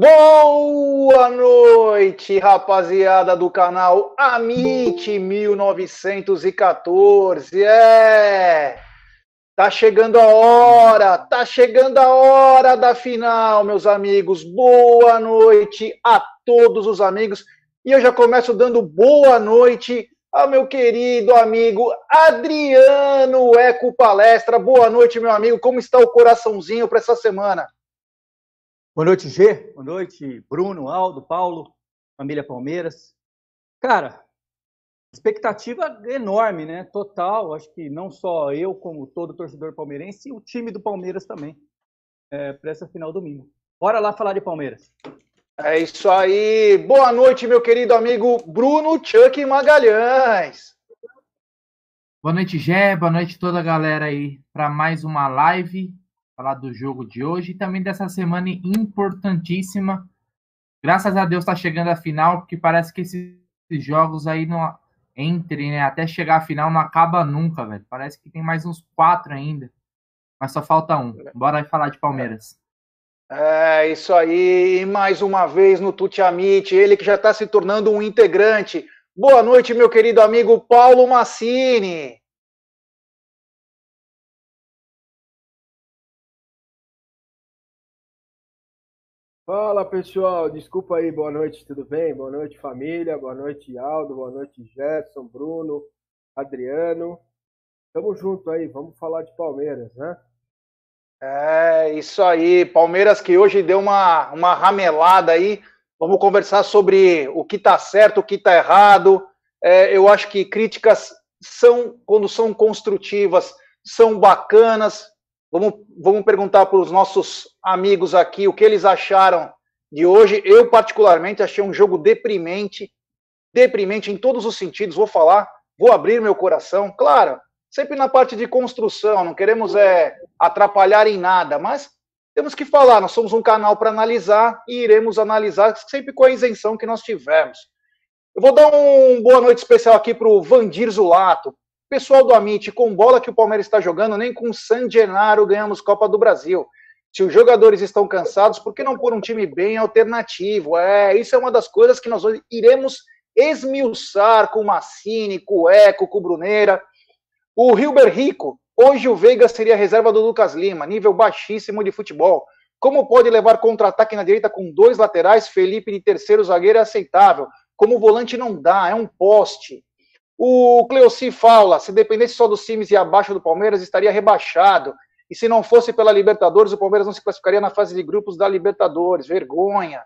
Boa noite, rapaziada do canal Amit 1914. É! Tá chegando a hora, tá chegando a hora da final, meus amigos. Boa noite a todos os amigos. E eu já começo dando boa noite ao meu querido amigo Adriano Eco Palestra. Boa noite, meu amigo. Como está o coraçãozinho para essa semana? Boa noite, G. Boa noite, Bruno, Aldo, Paulo, família Palmeiras. Cara, expectativa enorme, né? Total. Acho que não só eu, como todo torcedor palmeirense, e o time do Palmeiras também, é, para essa final domingo. Bora lá falar de Palmeiras. É isso aí. Boa noite, meu querido amigo Bruno Chuck Magalhães. Boa noite, Gé. Boa noite toda a galera aí para mais uma live falar do jogo de hoje e também dessa semana importantíssima. Graças a Deus está chegando a final, porque parece que esses jogos aí não entre, né? Até chegar a final não acaba nunca, velho. Parece que tem mais uns quatro ainda, mas só falta um. Bora aí falar de Palmeiras. É isso aí, mais uma vez no Tuti Amit, ele que já está se tornando um integrante. Boa noite, meu querido amigo Paulo Massini. Fala pessoal, desculpa aí, boa noite, tudo bem? Boa noite família, boa noite Aldo, boa noite Gerson, Bruno, Adriano. Tamo junto aí, vamos falar de Palmeiras, né? É, isso aí, Palmeiras que hoje deu uma, uma ramelada aí. Vamos conversar sobre o que tá certo, o que tá errado. É, eu acho que críticas são, quando são construtivas, são bacanas, Vamos, vamos perguntar para os nossos amigos aqui o que eles acharam de hoje. Eu, particularmente, achei um jogo deprimente, deprimente em todos os sentidos. Vou falar, vou abrir meu coração. Claro, sempre na parte de construção, não queremos é, atrapalhar em nada, mas temos que falar. Nós somos um canal para analisar e iremos analisar sempre com a isenção que nós tivemos. Eu vou dar um boa noite especial aqui para o Vandir Zulato. Pessoal do Amit, com bola que o Palmeiras está jogando, nem com San Genaro ganhamos Copa do Brasil. Se os jogadores estão cansados, por que não pôr um time bem alternativo? É, isso é uma das coisas que nós iremos esmiuçar com o Massini, com o Eco, com o Bruneira. O Hilber Rico, hoje o Veiga seria reserva do Lucas Lima, nível baixíssimo de futebol. Como pode levar contra-ataque na direita com dois laterais? Felipe de terceiro zagueiro é aceitável. Como volante não dá, é um poste. O Cleoci fala, se dependesse só dos times e abaixo do Palmeiras, estaria rebaixado. E se não fosse pela Libertadores, o Palmeiras não se classificaria na fase de grupos da Libertadores. Vergonha.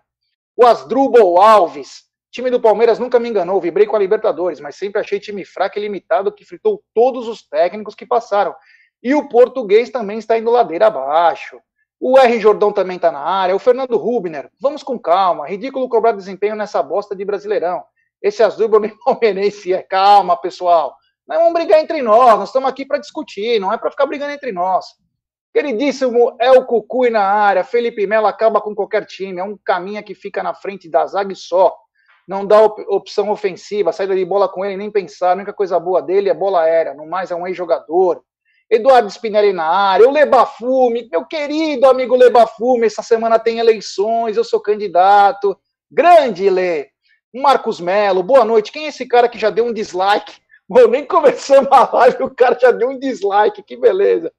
O Asdrubal Alves. Time do Palmeiras nunca me enganou, vibrei com a Libertadores, mas sempre achei time fraco e limitado que fritou todos os técnicos que passaram. E o português também está indo ladeira abaixo. O R. Jordão também está na área. O Fernando Rubner. Vamos com calma. Ridículo cobrar desempenho nessa bosta de Brasileirão. Esse Asdrubal nem palmeirense é. Calma, pessoal. Não vamos brigar entre nós. Nós estamos aqui para discutir, não é para ficar brigando entre nós. Queridíssimo El Cucuy na área. Felipe Melo acaba com qualquer time. É um caminho que fica na frente da zaga e só não dá op opção ofensiva, saída de bola com ele, nem pensar, a única coisa boa dele é bola aérea, no mais é um ex-jogador. Eduardo Spinelli na área, o Lebafume, meu querido amigo Lebafume, essa semana tem eleições, eu sou candidato. Grande Lê. Marcos Melo, boa noite. Quem é esse cara que já deu um dislike? Bom, nem começamos a live, o cara já deu um dislike, que beleza.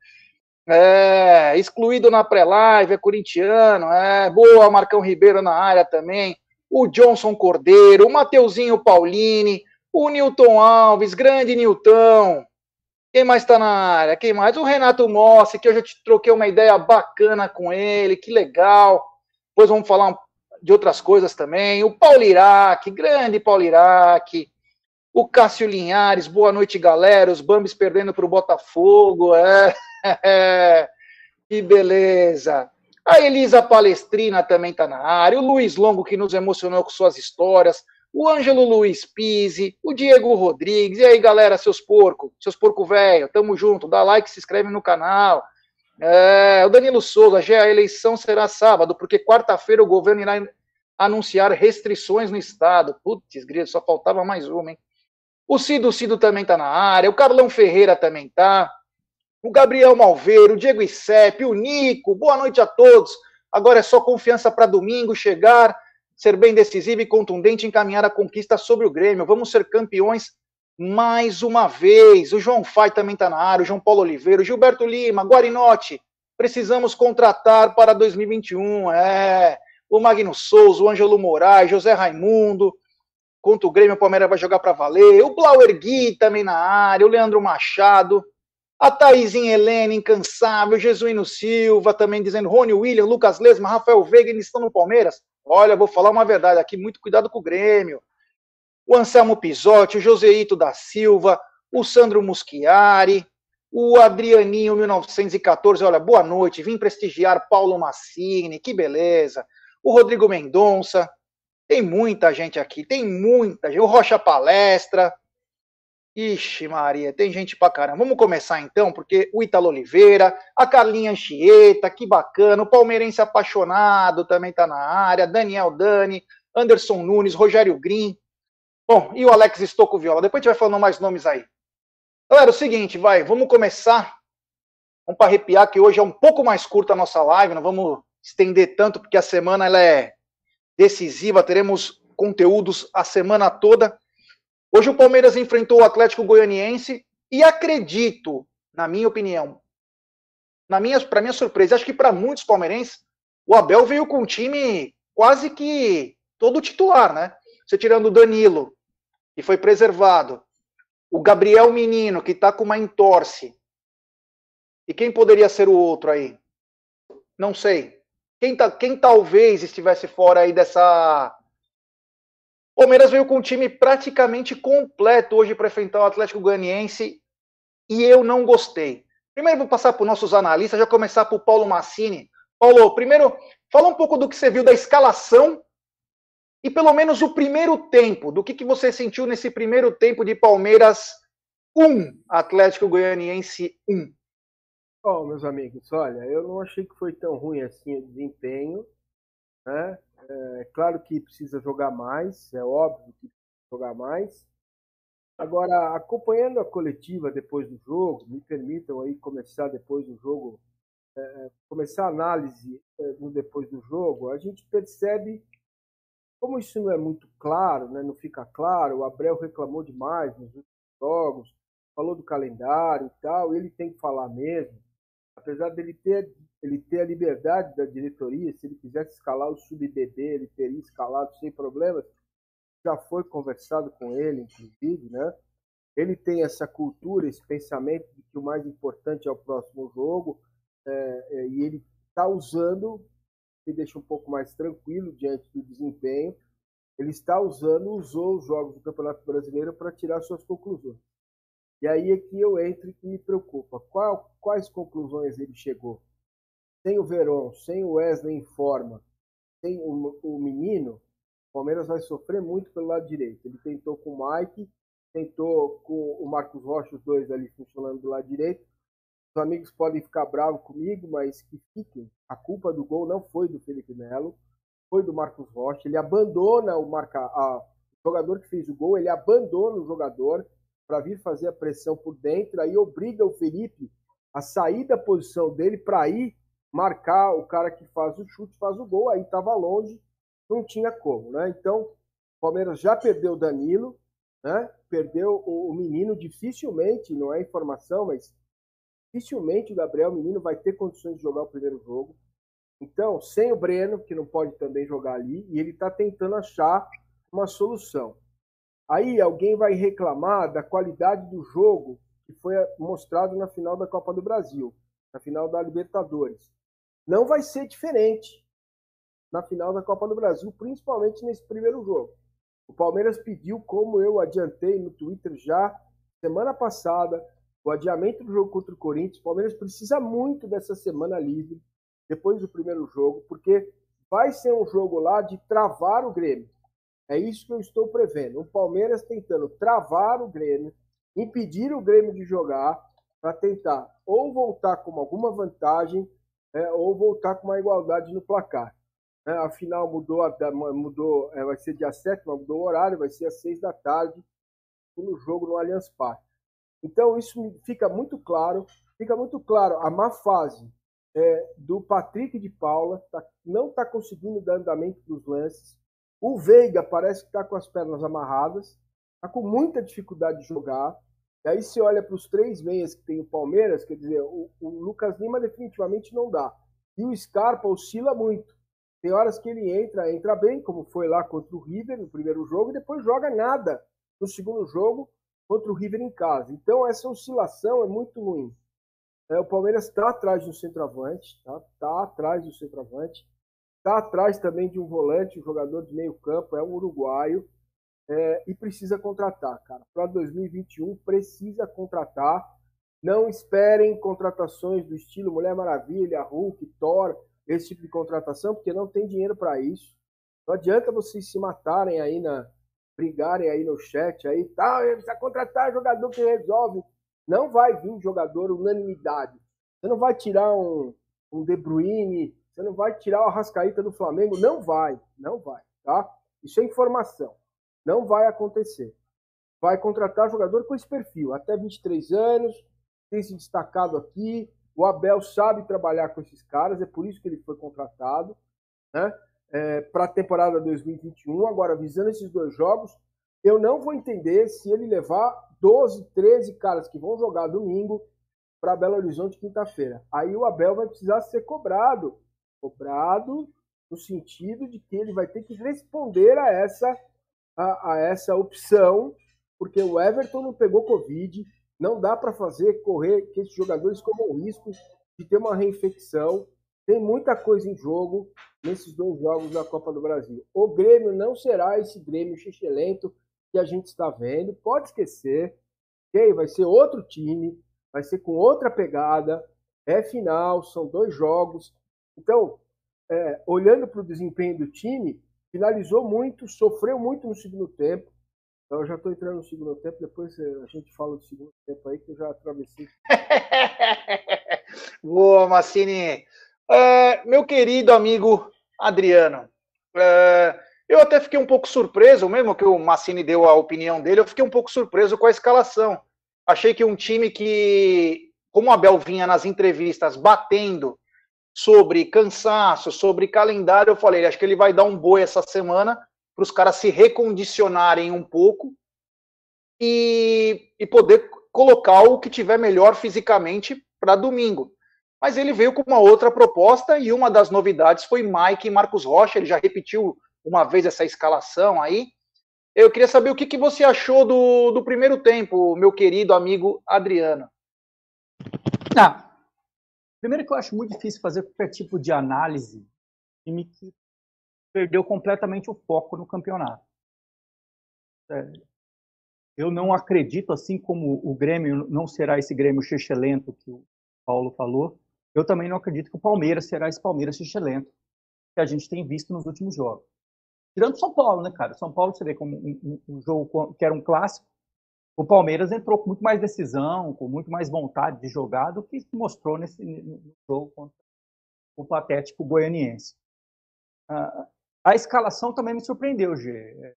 É, excluído na pré-live, é corintiano, é, boa, Marcão Ribeiro na área também o Johnson Cordeiro, o Mateuzinho Paulini, o Newton Alves, grande Newton. Quem mais está na área? Quem mais? O Renato Mossi, que eu já te troquei uma ideia bacana com ele, que legal. Depois vamos falar de outras coisas também. O Paulo Iraque, grande Paulo Iraque. O Cássio Linhares, boa noite, galera. Os Bambis perdendo para o Botafogo. É, que beleza. A Elisa Palestrina também está na área, o Luiz Longo, que nos emocionou com suas histórias, o Ângelo Luiz Pise, o Diego Rodrigues. E aí, galera, seus porcos, seus porco velho, tamo junto, dá like, se inscreve no canal. É, o Danilo Souza, já a eleição será sábado, porque quarta-feira o governo irá anunciar restrições no estado. Putz, grito, só faltava mais uma, hein? O Cido Cido também tá na área, o Carlão Ferreira também tá o Gabriel Malveiro, o Diego Isep, o Nico, boa noite a todos. Agora é só confiança para domingo chegar, ser bem decisivo e contundente encaminhar a conquista sobre o Grêmio. Vamos ser campeões mais uma vez. O João Fai também está na área, o João Paulo Oliveira, o Gilberto Lima, Guarinotti. Precisamos contratar para 2021. É. O Magno Souza, o Ângelo Moraes, José Raimundo. Contra o Grêmio, o Palmeiras vai jogar para valer. O Blauer Gui também na área, o Leandro Machado. A Thaisinha Helena, incansável, Jesuíno Silva, também dizendo Rony William, Lucas Lesma, Rafael Veiga, eles estão no Palmeiras. Olha, vou falar uma verdade aqui, muito cuidado com o Grêmio. O Anselmo Pisotti, o Joseito da Silva, o Sandro Muschiari, o Adrianinho 1914, olha, boa noite, vim prestigiar Paulo Massini, que beleza. O Rodrigo Mendonça, tem muita gente aqui, tem muita gente. O Rocha Palestra, Ixi, Maria, tem gente pra caramba. Vamos começar então, porque o Italo Oliveira, a Carlinha Anchieta, que bacana, o palmeirense apaixonado também tá na área, Daniel Dani, Anderson Nunes, Rogério Green. Bom, e o Alex Estocco Viola. Depois a gente vai falando mais nomes aí. Galera, é o seguinte, vai, vamos começar. Vamos para arrepiar que hoje é um pouco mais curta a nossa live, não vamos estender tanto, porque a semana ela é decisiva, teremos conteúdos a semana toda. Hoje o Palmeiras enfrentou o Atlético Goianiense e acredito, na minha opinião, na minha, para minha surpresa, acho que para muitos palmeirenses, o Abel veio com um time quase que todo titular, né? Você tirando o Danilo, que foi preservado, o Gabriel Menino, que está com uma entorse. E quem poderia ser o outro aí? Não sei. Quem, tá, quem talvez estivesse fora aí dessa o Palmeiras veio com um time praticamente completo hoje para enfrentar o Atlético Goianiense e eu não gostei. Primeiro vou passar para os nossos analistas, já começar para o Paulo Massini. Paulo, primeiro, fala um pouco do que você viu da escalação e pelo menos o primeiro tempo, do que, que você sentiu nesse primeiro tempo de Palmeiras 1, Atlético Goianiense 1. Oh, meus amigos, olha, eu não achei que foi tão ruim assim o desempenho, né? É claro que precisa jogar mais, é óbvio que precisa jogar mais. Agora, acompanhando a coletiva depois do jogo, me permitam aí começar depois do jogo, é, é começar a análise é, depois do jogo, a gente percebe como isso não é muito claro, né, não fica claro, o Abreu reclamou demais nos últimos jogos, falou do calendário e tal, e ele tem que falar mesmo, apesar dele ter ele ter a liberdade da diretoria, se ele quisesse escalar o sub-BB, ele teria escalado sem problemas. Já foi conversado com ele, inclusive, né? Ele tem essa cultura, esse pensamento de que o mais importante é o próximo jogo, é, é, e ele está usando me deixa um pouco mais tranquilo diante do desempenho. Ele está usando, usou os jogos do Campeonato Brasileiro para tirar suas conclusões. E aí é que eu entro e me preocupa. Qual, quais conclusões ele chegou? Sem o Verón, sem o Wesley em forma, sem o, o menino, o Palmeiras vai sofrer muito pelo lado direito. Ele tentou com o Mike, tentou com o Marcos Rocha, os dois ali funcionando do lado direito. Os amigos podem ficar bravos comigo, mas que fiquem. A culpa do gol não foi do Felipe Melo, foi do Marcos Rocha. Ele abandona o marca, a, o jogador que fez o gol, ele abandona o jogador para vir fazer a pressão por dentro, aí obriga o Felipe a sair da posição dele para ir marcar o cara que faz o chute, faz o gol, aí estava longe, não tinha como, né? Então, o Palmeiras já perdeu o Danilo, né? Perdeu o, o menino dificilmente, não é informação, mas dificilmente o Gabriel Menino vai ter condições de jogar o primeiro jogo. Então, sem o Breno, que não pode também jogar ali, e ele está tentando achar uma solução. Aí alguém vai reclamar da qualidade do jogo que foi mostrado na final da Copa do Brasil, na final da Libertadores. Não vai ser diferente na final da Copa do Brasil, principalmente nesse primeiro jogo. O Palmeiras pediu, como eu adiantei no Twitter já semana passada, o adiamento do jogo contra o Corinthians. O Palmeiras precisa muito dessa semana livre depois do primeiro jogo, porque vai ser um jogo lá de travar o Grêmio. É isso que eu estou prevendo. O Palmeiras tentando travar o Grêmio, impedir o Grêmio de jogar, para tentar ou voltar com alguma vantagem é, ou voltar com uma igualdade no placar. É, afinal, mudou, mudou é, vai ser dia 7, mudou o horário, vai ser às 6 da tarde, no jogo no Allianz Parque. Então, isso fica muito claro, fica muito claro a má fase é, do Patrick de Paula, tá, não está conseguindo dar andamento dos lances, o Veiga parece que está com as pernas amarradas, está com muita dificuldade de jogar. E aí você olha para os três meias que tem o Palmeiras, quer dizer, o, o, Lucas Lima definitivamente não dá. E o Scarpa oscila muito. Tem horas que ele entra, entra bem, como foi lá contra o River no primeiro jogo, e depois joga nada no segundo jogo contra o River em casa. Então essa oscilação é muito ruim. É, o Palmeiras está atrás do centroavante, tá? Tá atrás do centroavante. Está atrás também de um volante, um jogador de meio campo, é um uruguaio. É, e precisa contratar, cara. Para 2021 precisa contratar. Não esperem contratações do estilo Mulher Maravilha, Hulk, Thor, esse tipo de contratação, porque não tem dinheiro para isso. Não adianta vocês se matarem aí na brigarem aí no chat aí, tal, tá, precisa contratar jogador que resolve. Não vai vir jogador unanimidade. Você não vai tirar um, um De Bruyne, você não vai tirar o Arrascaíta do Flamengo, não vai, não vai, tá? Isso é informação. Não vai acontecer. Vai contratar jogador com esse perfil, até 23 anos, tem se destacado aqui. O Abel sabe trabalhar com esses caras, é por isso que ele foi contratado, né? É, para a temporada 2021. Agora, visando esses dois jogos, eu não vou entender se ele levar 12, 13 caras que vão jogar domingo para Belo Horizonte quinta-feira. Aí o Abel vai precisar ser cobrado cobrado no sentido de que ele vai ter que responder a essa, a, a essa opção, porque o Everton não pegou Covid, não dá para fazer correr que esses jogadores corram o risco de ter uma reinfecção. Tem muita coisa em jogo nesses dois jogos da Copa do Brasil. O Grêmio não será esse Grêmio xixelento que a gente está vendo, pode esquecer. Okay? Vai ser outro time, vai ser com outra pegada. É final, são dois jogos. Então, é, olhando para o desempenho do time, finalizou muito, sofreu muito no segundo tempo. Então, eu já estou entrando no segundo tempo, depois é, a gente fala do segundo tempo aí, que eu já atravessei. Boa, Massini. É, meu querido amigo Adriano, é, eu até fiquei um pouco surpreso, mesmo que o Massini deu a opinião dele, eu fiquei um pouco surpreso com a escalação. Achei que um time que, como o Abel vinha nas entrevistas batendo sobre cansaço, sobre calendário, eu falei, acho que ele vai dar um boi essa semana para os caras se recondicionarem um pouco e, e poder colocar o que tiver melhor fisicamente para domingo. Mas ele veio com uma outra proposta e uma das novidades foi Mike e Marcos Rocha. Ele já repetiu uma vez essa escalação aí. Eu queria saber o que, que você achou do, do primeiro tempo, meu querido amigo Adriano. Ah, Primeiro que eu acho muito difícil fazer qualquer tipo de análise time que perdeu completamente o foco no campeonato. É, eu não acredito, assim como o Grêmio não será esse Grêmio xixelento que o Paulo falou, eu também não acredito que o Palmeiras será esse Palmeiras xixelento que a gente tem visto nos últimos jogos. Tirando São Paulo, né, cara? São Paulo, você vê como um, um, um jogo que era um clássico, o Palmeiras entrou com muito mais decisão, com muito mais vontade de jogar do que mostrou nesse jogo contra o patético goianiense. Uh, a escalação também me surpreendeu, G.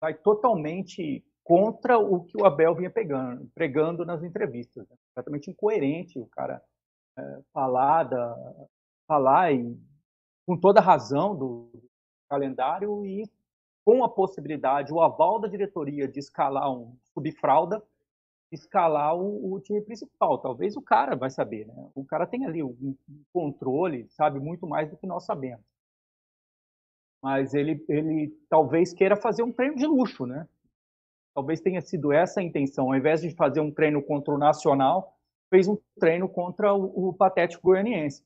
Vai totalmente contra o que o Abel vinha pegando, pregando nas entrevistas. Né? Completamente incoerente o cara é, falar, da, falar e, com toda a razão do, do calendário e com a possibilidade, o aval da diretoria de escalar um subfralda, escalar o, o, time principal. Talvez o cara vai saber, né? O cara tem ali um, controle, sabe muito mais do que nós sabemos. Mas ele, ele talvez queira fazer um treino de luxo, né? Talvez tenha sido essa a intenção. Ao invés de fazer um treino contra o Nacional, fez um treino contra o, o patético goianiense.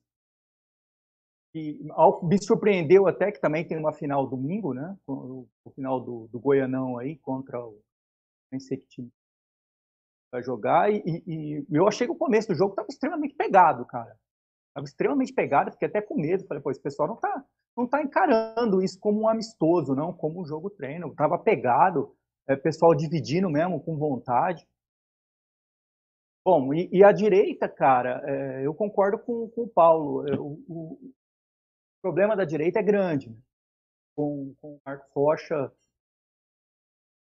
E me surpreendeu até que também tem uma final domingo, né? O, o final do, do, Goianão aí contra o nem sei que time vai jogar e, e, eu achei que o começo do jogo estava extremamente pegado, cara. Estava extremamente pegado, fiquei até com medo. Falei, pô, esse pessoal não está não tá encarando isso como um amistoso, não como um jogo treino. Estava pegado, é, pessoal dividindo mesmo, com vontade. Bom, e, e a direita, cara, é, eu concordo com, com o Paulo. É, o, problema da direita é grande. Né? Com, com o Marcos Rocha.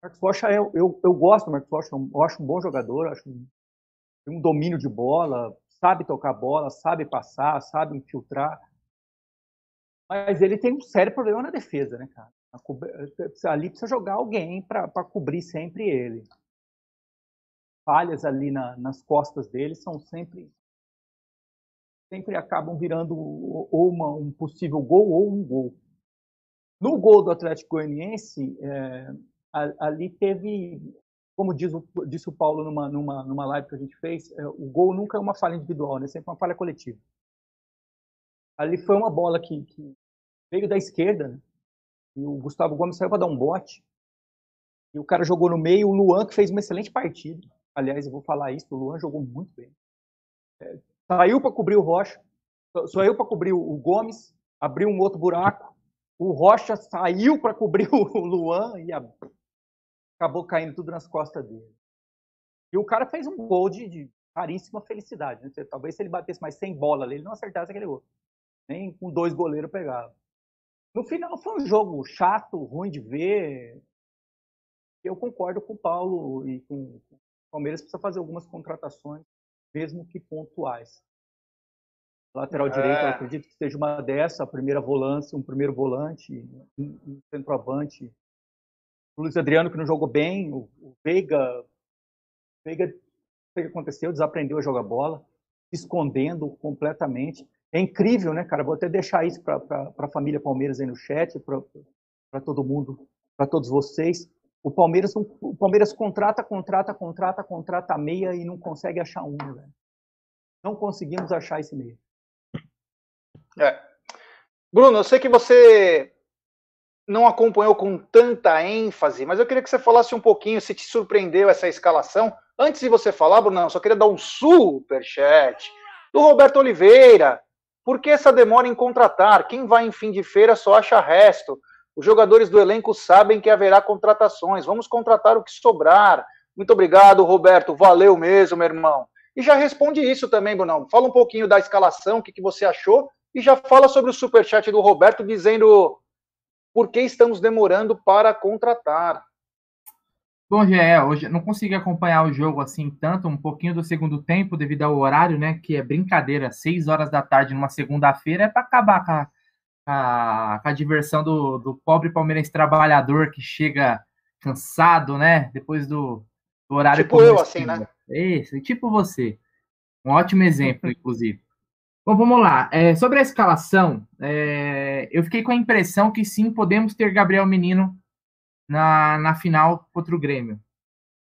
Marcos Rocha, eu, eu, eu gosto do Marcos Rocha, eu acho um bom jogador, acho um, um domínio de bola, sabe tocar bola, sabe passar, sabe infiltrar. Mas ele tem um sério problema na defesa, né, cara? Ali precisa jogar alguém para cobrir sempre ele. Falhas ali na, nas costas dele são sempre sempre acabam virando ou uma, um possível gol ou um gol. No gol do Atlético Goianiense, é, ali teve, como diz o, disse o Paulo numa, numa, numa live que a gente fez, é, o gol nunca é uma falha individual, né? sempre uma falha coletiva. Ali foi uma bola que, que veio da esquerda, né? E o Gustavo Gomes saiu para dar um bote. E o cara jogou no meio. O Luan, que fez uma excelente partida. Aliás, eu vou falar isso: o Luan jogou muito bem. Saiu para cobrir o Rocha. Saiu para cobrir o Gomes. Abriu um outro buraco. O Rocha saiu para cobrir o Luan e a... acabou caindo tudo nas costas dele. E o cara fez um gol de, de raríssima felicidade. Né? Talvez se ele batesse mais sem bola ali, ele não acertasse aquele gol. Nem com dois goleiros pegava. No final foi um jogo chato, ruim de ver. Eu concordo com o Paulo e com o Palmeiras precisa fazer algumas contratações, mesmo que pontuais. Lateral é. direito, eu acredito que seja uma dessa, a primeira volância, um primeiro volante, um centroavante. O Luiz Adriano que não jogou bem, o, o Veiga, o Veiga, o que aconteceu, desaprendeu a jogar bola, escondendo completamente. É incrível, né, cara? Vou até deixar isso para a família Palmeiras aí no chat, para todo mundo, para todos vocês. O Palmeiras, o Palmeiras contrata, contrata, contrata, contrata meia e não consegue achar um. Não conseguimos achar esse meia. É. Bruno, eu sei que você não acompanhou com tanta ênfase, mas eu queria que você falasse um pouquinho se te surpreendeu essa escalação. Antes de você falar, Bruno, eu só queria dar um super chat do Roberto Oliveira. Por que essa demora em contratar? Quem vai em fim de feira só acha resto. Os jogadores do elenco sabem que haverá contratações. Vamos contratar o que sobrar. Muito obrigado, Roberto. Valeu mesmo, meu irmão. E já responde isso também, Brunão. Fala um pouquinho da escalação, o que, que você achou, e já fala sobre o superchat do Roberto dizendo por que estamos demorando para contratar. Bom, Gé, hoje não consegui acompanhar o jogo assim tanto, um pouquinho do segundo tempo, devido ao horário, né? Que é brincadeira, 6 horas da tarde numa segunda-feira é para acabar com a, a, com a, diversão do, do pobre palmeirense trabalhador que chega cansado, né? Depois do, do horário. Tipo eu, assim, né? Isso, tipo você. Um ótimo exemplo, inclusive. Bom, vamos lá. É, sobre a escalação, é, eu fiquei com a impressão que sim, podemos ter Gabriel Menino na, na final contra o Grêmio.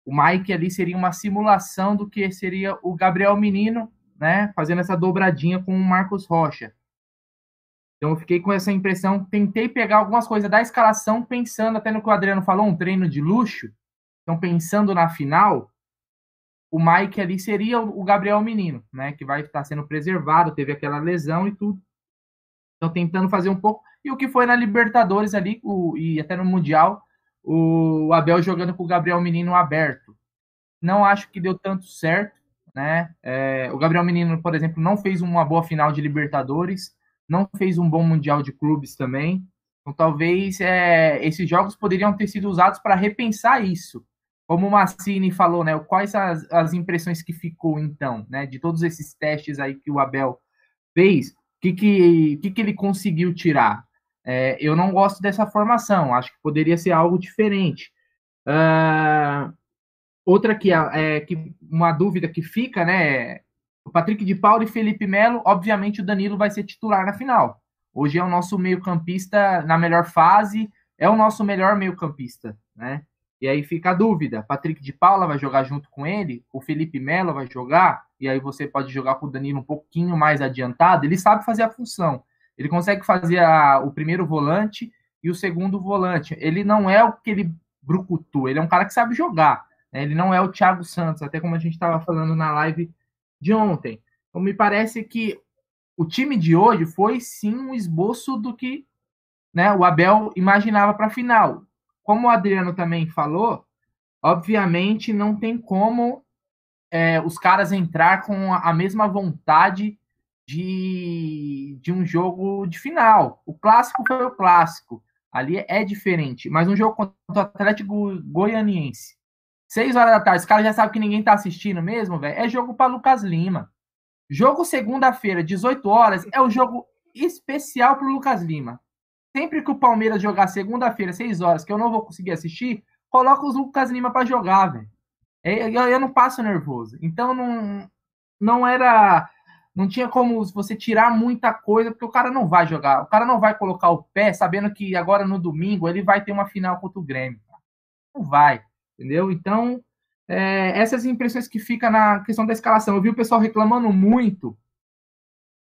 O Mike ali seria uma simulação do que seria o Gabriel Menino, né, fazendo essa dobradinha com o Marcos Rocha. Então eu fiquei com essa impressão, tentei pegar algumas coisas da escalação, pensando até no que o Adriano falou, um treino de luxo. Então, pensando na final, o Mike ali seria o Gabriel Menino, né? Que vai estar sendo preservado, teve aquela lesão e tudo. Então, tentando fazer um pouco. E o que foi na Libertadores ali, o, e até no Mundial, o Abel jogando com o Gabriel Menino aberto. Não acho que deu tanto certo, né? É, o Gabriel Menino, por exemplo, não fez uma boa final de Libertadores, não fez um bom Mundial de Clubes também. Então, talvez é, esses jogos poderiam ter sido usados para repensar isso. Como o Massini falou, né? Quais as, as impressões que ficou, então, né? De todos esses testes aí que o Abel fez, o que, que, que, que ele conseguiu tirar? É, eu não gosto dessa formação, acho que poderia ser algo diferente. Uh, outra que é que uma dúvida que fica, né? O Patrick de Paulo e Felipe Melo, obviamente o Danilo vai ser titular na final. Hoje é o nosso meio-campista na melhor fase, é o nosso melhor meio-campista, né? E aí fica a dúvida: Patrick de Paula vai jogar junto com ele? O Felipe Melo vai jogar? E aí você pode jogar com o Danilo um pouquinho mais adiantado. Ele sabe fazer a função. Ele consegue fazer a, o primeiro volante e o segundo volante. Ele não é o que ele brucutu, ele é um cara que sabe jogar. Né? Ele não é o Thiago Santos, até como a gente estava falando na live de ontem. Então me parece que o time de hoje foi sim um esboço do que né, o Abel imaginava para a final. Como o Adriano também falou, obviamente não tem como é, os caras entrar com a mesma vontade de, de um jogo de final. O clássico foi o clássico. Ali é diferente. Mas um jogo contra o Atlético Goianiense. Seis horas da tarde, os caras já sabem que ninguém tá assistindo mesmo, velho. É jogo para Lucas Lima. Jogo segunda-feira, 18 horas, é o jogo especial para Lucas Lima. Sempre que o Palmeiras jogar segunda-feira, 6 horas, que eu não vou conseguir assistir, coloca os Lucas Lima para jogar, velho. É, eu, eu não passo nervoso. Então não, não era não tinha como você tirar muita coisa, porque o cara não vai jogar. O cara não vai colocar o pé sabendo que agora no domingo ele vai ter uma final contra o Grêmio. Não vai, entendeu? Então, é, essas impressões que fica na questão da escalação. Eu vi o pessoal reclamando muito,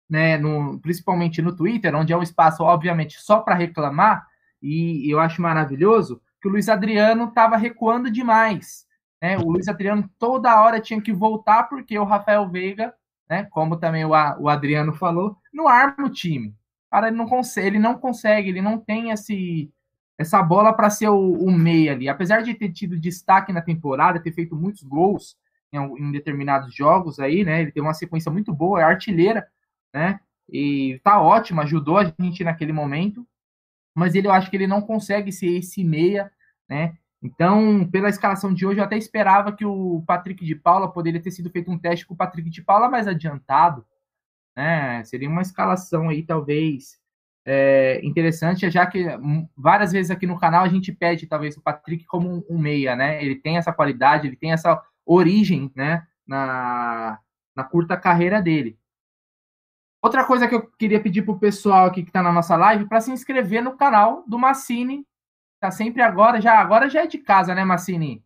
né, no, principalmente no Twitter, onde é um espaço, obviamente, só para reclamar, e eu acho maravilhoso, que o Luiz Adriano estava recuando demais. Né? O Luiz Adriano toda hora tinha que voltar porque o Rafael Veiga né? Como também o, o Adriano falou, não arma o time. Cara, ele não consegue, ele não consegue, ele não tem esse essa bola para ser o, o meia ali. Apesar de ter tido destaque na temporada, ter feito muitos gols em, em, determinados jogos aí, né? Ele tem uma sequência muito boa, é artilheira, né? E tá ótimo, ajudou a gente naquele momento. Mas ele eu acho que ele não consegue ser esse meia, né? Então, pela escalação de hoje, eu até esperava que o Patrick de Paula poderia ter sido feito um teste com o Patrick de Paula mais adiantado. Né? Seria uma escalação aí, talvez, é, interessante, já que várias vezes aqui no canal a gente pede, talvez, o Patrick como um, meia, né? Ele tem essa qualidade, ele tem essa origem, né? Na, na curta carreira dele. Outra coisa que eu queria pedir para o pessoal aqui que está na nossa live, para se inscrever no canal do Massini Tá sempre agora, já agora já é de casa, né, Massini?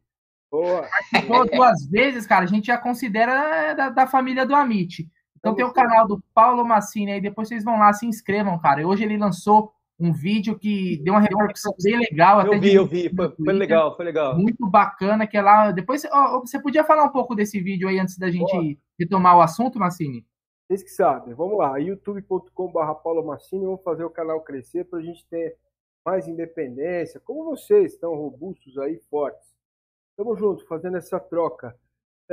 Boa. Participou duas vezes, cara, a gente já considera é, da, da família do Amit. Então tem o canal do Paulo Massini aí, depois vocês vão lá, se inscrevam, cara. Hoje ele lançou um vídeo que deu uma repercussão bem legal. Eu vi, de... eu vi, foi, foi, legal, foi legal. Muito bacana, que é lá. Depois, ó, você podia falar um pouco desse vídeo aí antes da gente Boa. retomar o assunto, Massini? Vocês que sabem, vamos lá, youtube.com.br Paulo Massini, vamos fazer o canal crescer para a gente ter mais independência, como vocês estão robustos aí, fortes. Estamos juntos, fazendo essa troca.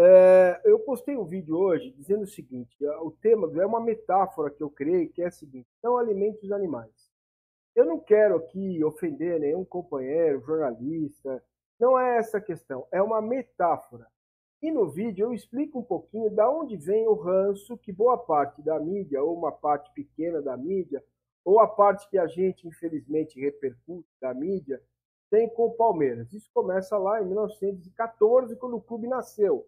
É, eu postei um vídeo hoje dizendo o seguinte: o tema é uma metáfora que eu criei, que é a seguinte: não alimente os animais. Eu não quero aqui ofender nenhum companheiro, jornalista, não é essa a questão, é uma metáfora. E no vídeo eu explico um pouquinho da onde vem o ranço que boa parte da mídia, ou uma parte pequena da mídia, ou a parte que a gente, infelizmente, repercute da mídia, tem com o Palmeiras. Isso começa lá em 1914, quando o clube nasceu.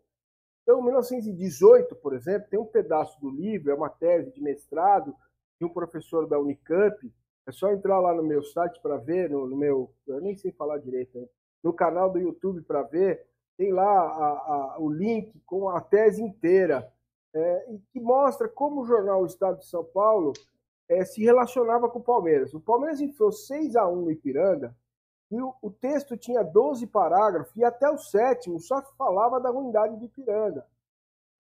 Então, em 1918, por exemplo, tem um pedaço do livro, é uma tese de mestrado de um professor da Unicamp. É só entrar lá no meu site para ver, no, no, meu. Eu nem sei falar direito, né? no canal do YouTube para ver. Tem lá a, a, o link com a tese inteira, é, que mostra como o jornal Estado de São Paulo é, se relacionava com o Palmeiras. O Palmeiras enfiou 6 a 1 no Ipiranga e o, o, texto tinha 12 parágrafos e até o sétimo só falava da ruindade do Ipiranga.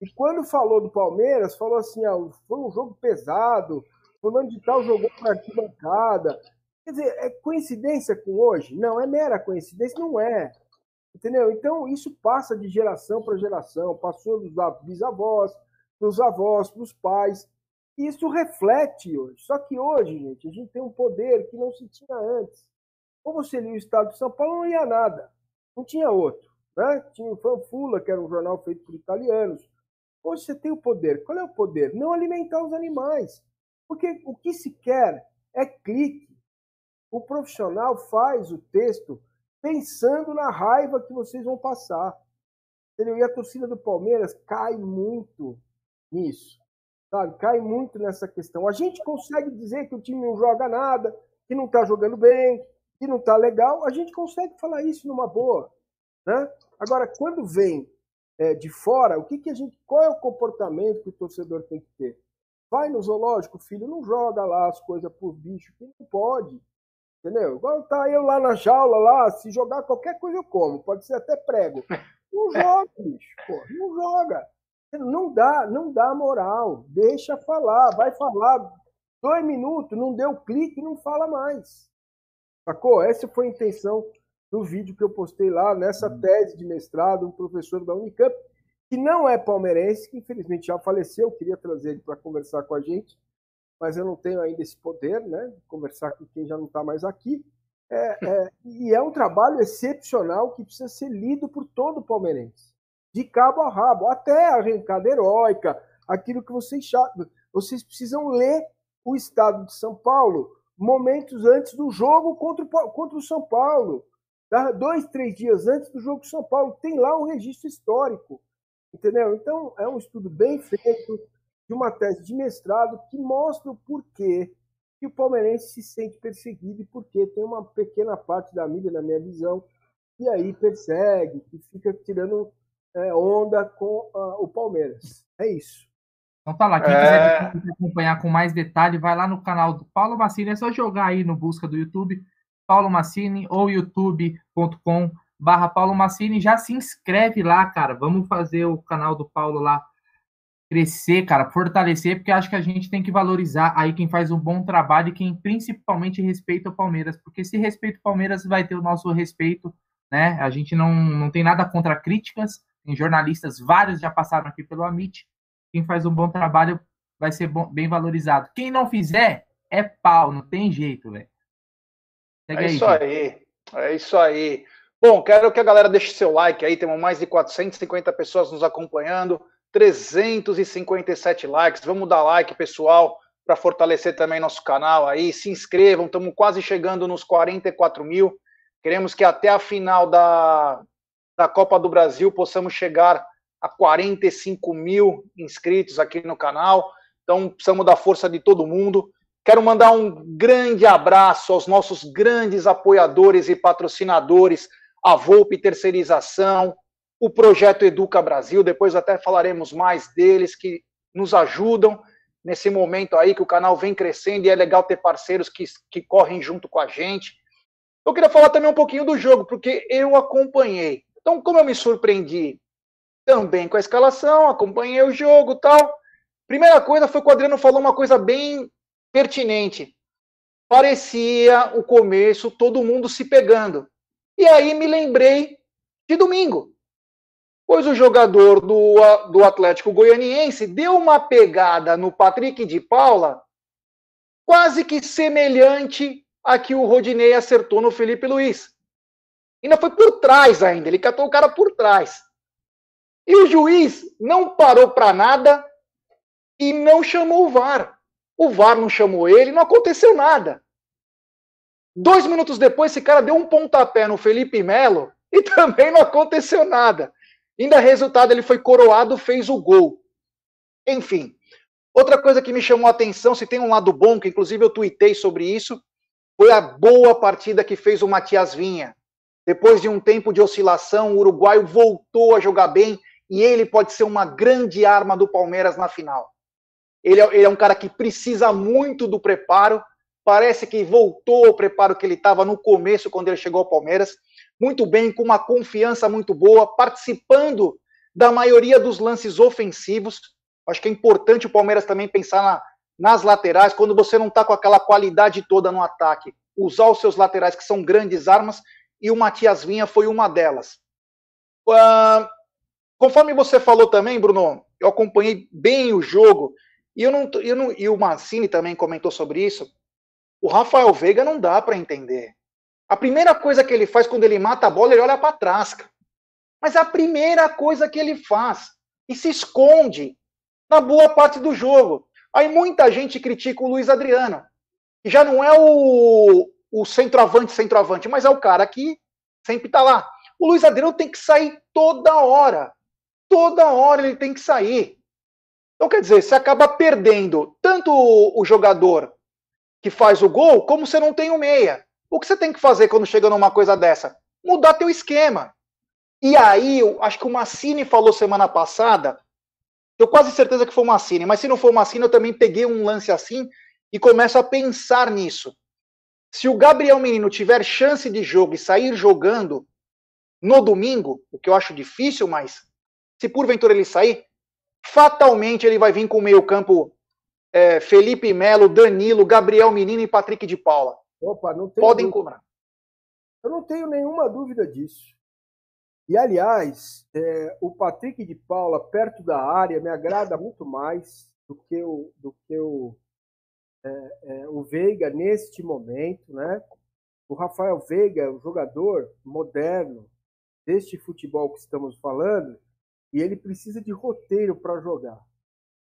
E quando falou do Palmeiras, falou assim: ah, foi um jogo pesado, fulano de tal jogou para arquibancada. Quer dizer, é coincidência com hoje? Não, é mera coincidência? Não é. Entendeu? Então, isso passa de geração para geração, passou dos bisavós, para os avós, para os pais. Isso reflete hoje. Só que hoje, gente, a gente tem um poder que não se tinha antes. Ou você lia o Estado de São Paulo, não ia nada. Não tinha outro. Né? Tinha o Fanfula, que era um jornal feito por italianos. Hoje você tem o poder. Qual é o poder? Não alimentar os animais. Porque o que se quer é clique. O profissional faz o texto pensando na raiva que vocês vão passar. Entendeu? E a torcida do Palmeiras cai muito nisso. Sabe? Cai muito nessa questão. A gente consegue dizer que o time não joga nada, que não está jogando bem, que não está legal. A gente consegue falar isso numa boa. Né? Agora, quando vem é, de fora, o que, que a gente. Qual é o comportamento que o torcedor tem que ter? Vai no zoológico, filho, não joga lá as coisas por bicho, que não pode. Entendeu? Igual tá eu lá na jaula, lá, se jogar qualquer coisa eu como, pode ser até prego. Não joga, bicho, pô, não joga. Não dá, não dá moral. Deixa falar, vai falar dois minutos, não deu clique, não fala mais. Sacou? Essa foi a intenção do vídeo que eu postei lá nessa hum. tese de mestrado, um professor da Unicamp, que não é palmeirense, que infelizmente já faleceu, queria trazer ele para conversar com a gente mas eu não tenho ainda esse poder, né, de conversar com quem já não está mais aqui. É, é, e é um trabalho excepcional que precisa ser lido por todo palmeirense, de cabo a rabo, até a arrancada heróica, aquilo que vocês vocês precisam ler o Estado de São Paulo momentos antes do jogo contra o, contra o São Paulo, dois, três dias antes do jogo de São Paulo, tem lá um registro histórico, entendeu? Então é um estudo bem feito, de uma tese de mestrado que mostra o porquê que o palmeirense se sente perseguido e porquê tem uma pequena parte da mídia, na minha visão, que aí persegue, que fica tirando é, onda com uh, o Palmeiras. É isso. Então tá lá, quem é... quiser acompanhar com mais detalhe, vai lá no canal do Paulo Massini, é só jogar aí no busca do YouTube, Paulo Massini ou youtube.com barra Paulo Massini, já se inscreve lá, cara, vamos fazer o canal do Paulo lá crescer, cara, fortalecer, porque acho que a gente tem que valorizar aí quem faz um bom trabalho e quem principalmente respeita o Palmeiras, porque se respeita o Palmeiras, vai ter o nosso respeito, né? A gente não, não tem nada contra críticas, tem jornalistas, vários já passaram aqui pelo Amit. Quem faz um bom trabalho vai ser bom, bem valorizado. Quem não fizer, é pau, não tem jeito, velho. É aí, isso aí, é isso aí. Bom, quero que a galera deixe seu like aí, temos mais de 450 pessoas nos acompanhando. 357 likes. Vamos dar like, pessoal, para fortalecer também nosso canal aí. Se inscrevam, estamos quase chegando nos 44 mil. Queremos que até a final da, da Copa do Brasil possamos chegar a 45 mil inscritos aqui no canal. Então, precisamos da força de todo mundo. Quero mandar um grande abraço aos nossos grandes apoiadores e patrocinadores, a Volpe Terceirização, o projeto Educa Brasil, depois até falaremos mais deles que nos ajudam nesse momento aí que o canal vem crescendo e é legal ter parceiros que, que correm junto com a gente. Eu queria falar também um pouquinho do jogo, porque eu acompanhei. Então, como eu me surpreendi também com a escalação, acompanhei o jogo tal. Primeira coisa foi que o Adriano falou uma coisa bem pertinente. Parecia o começo, todo mundo se pegando. E aí me lembrei de domingo pois o jogador do, do Atlético Goianiense deu uma pegada no Patrick de Paula quase que semelhante a que o Rodinei acertou no Felipe Luiz. Ainda foi por trás ainda, ele catou o cara por trás. E o juiz não parou para nada e não chamou o VAR. O VAR não chamou ele, não aconteceu nada. Dois minutos depois, esse cara deu um pontapé no Felipe Melo e também não aconteceu nada. Ainda resultado, ele foi coroado, fez o gol. Enfim. Outra coisa que me chamou a atenção, se tem um lado bom, que inclusive eu tuitei sobre isso, foi a boa partida que fez o Matias Vinha. Depois de um tempo de oscilação, o uruguaio voltou a jogar bem e ele pode ser uma grande arma do Palmeiras na final. Ele é, ele é um cara que precisa muito do preparo. Parece que voltou ao preparo que ele estava no começo, quando ele chegou ao Palmeiras. Muito bem, com uma confiança muito boa, participando da maioria dos lances ofensivos. Acho que é importante o Palmeiras também pensar na, nas laterais, quando você não está com aquela qualidade toda no ataque, usar os seus laterais, que são grandes armas, e o Matias Vinha foi uma delas. Uh, conforme você falou também, Bruno, eu acompanhei bem o jogo, e, eu não, eu não, e o Mancini também comentou sobre isso. O Rafael Veiga não dá para entender. A primeira coisa que ele faz quando ele mata a bola, ele olha para trás. Mas a primeira coisa que ele faz e se esconde na boa parte do jogo. Aí muita gente critica o Luiz Adriano, que já não é o, o centroavante, centroavante, mas é o cara que sempre está lá. O Luiz Adriano tem que sair toda hora. Toda hora ele tem que sair. Então, quer dizer, você acaba perdendo tanto o jogador que faz o gol, como você não tem o meia. O que você tem que fazer quando chega numa coisa dessa? Mudar teu esquema. E aí, eu acho que o Massini falou semana passada tenho quase certeza que foi o Massini, mas se não for o Massini, eu também peguei um lance assim e começo a pensar nisso. Se o Gabriel Menino tiver chance de jogo e sair jogando no domingo, o que eu acho difícil, mas se porventura ele sair, fatalmente ele vai vir com o meio-campo é, Felipe Melo, Danilo, Gabriel Menino e Patrick de Paula. Opa, não Podem dúvida. cobrar. Eu não tenho nenhuma dúvida disso. E, aliás, é, o Patrick de Paula, perto da área, me agrada muito mais do que o, do que o, é, é, o Veiga neste momento. Né? O Rafael Veiga é um jogador moderno deste futebol que estamos falando e ele precisa de roteiro para jogar.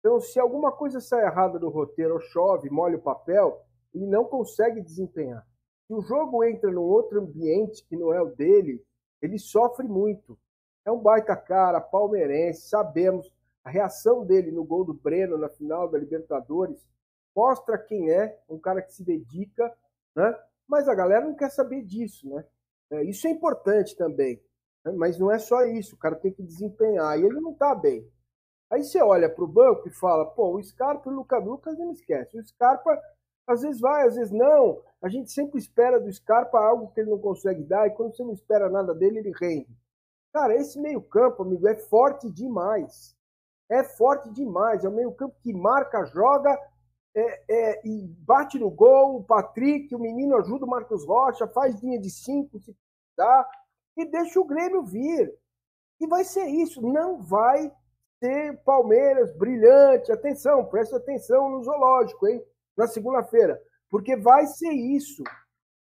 Então, se alguma coisa sai errada no roteiro, ou chove, molha o papel, ele não consegue desempenhar. Se o jogo entra num outro ambiente que não é o dele, ele sofre muito. É um baita cara, palmeirense, sabemos. A reação dele no gol do Breno na final da Libertadores mostra quem é, um cara que se dedica, né? Mas a galera não quer saber disso, né? É, isso é importante também. Mas não é só isso, o cara tem que desempenhar. E ele não tá bem. Aí você olha para o banco e fala, pô, o Scarpa e o Lucas Lucas não esquece. O Scarpa às vezes vai, às vezes não. A gente sempre espera do Scarpa algo que ele não consegue dar, e quando você não espera nada dele, ele rende. Cara, esse meio-campo, amigo, é forte demais. É forte demais. É o meio-campo que marca, joga é, é, e bate no gol. O Patrick, o menino ajuda o Marcos Rocha, faz linha de cinco se dá, e deixa o Grêmio vir. E vai ser isso. Não vai ser Palmeiras brilhante. Atenção, presta atenção no zoológico, hein? na segunda-feira. Porque vai ser isso.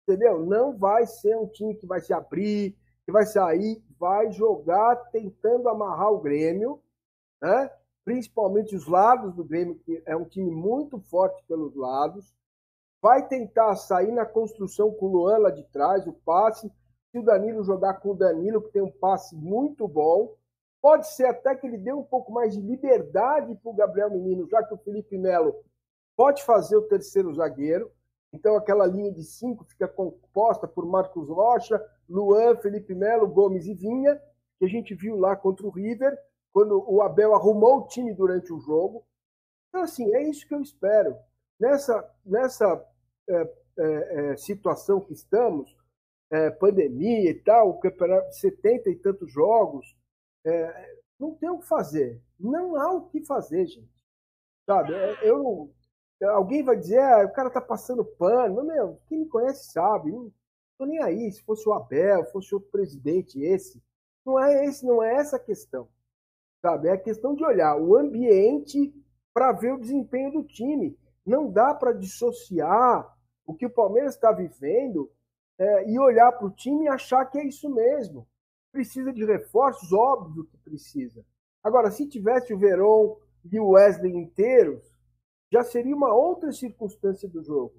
Entendeu? Não vai ser um time que vai se abrir, que vai sair, vai jogar tentando amarrar o Grêmio, né? principalmente os lados do Grêmio, que é um time muito forte pelos lados. Vai tentar sair na construção com o Luan lá de trás, o passe. Se o Danilo jogar com o Danilo, que tem um passe muito bom, pode ser até que ele dê um pouco mais de liberdade para o Gabriel Menino, já que o Felipe Melo pode fazer o terceiro zagueiro. Então, aquela linha de cinco fica composta por Marcos Rocha, Luan, Felipe Melo, Gomes e Vinha, que a gente viu lá contra o River, quando o Abel arrumou o time durante o jogo. Então, assim, é isso que eu espero. Nessa, nessa é, é, é situação que estamos, é, pandemia e tal, campeonato 70 e tantos jogos, é, não tem o que fazer. Não há o que fazer, gente. Sabe? É, eu Alguém vai dizer, ah, o cara tá passando pano. Mas, meu, quem me conhece sabe. Não tô nem aí. Se fosse o Abel, fosse outro presidente, esse. Não é esse, não é essa a questão. Sabe? É a questão de olhar o ambiente para ver o desempenho do time. Não dá para dissociar o que o Palmeiras está vivendo é, e olhar para o time e achar que é isso mesmo. Precisa de reforços, óbvio que precisa. Agora, se tivesse o Verón e o Wesley inteiros, já seria uma outra circunstância do jogo.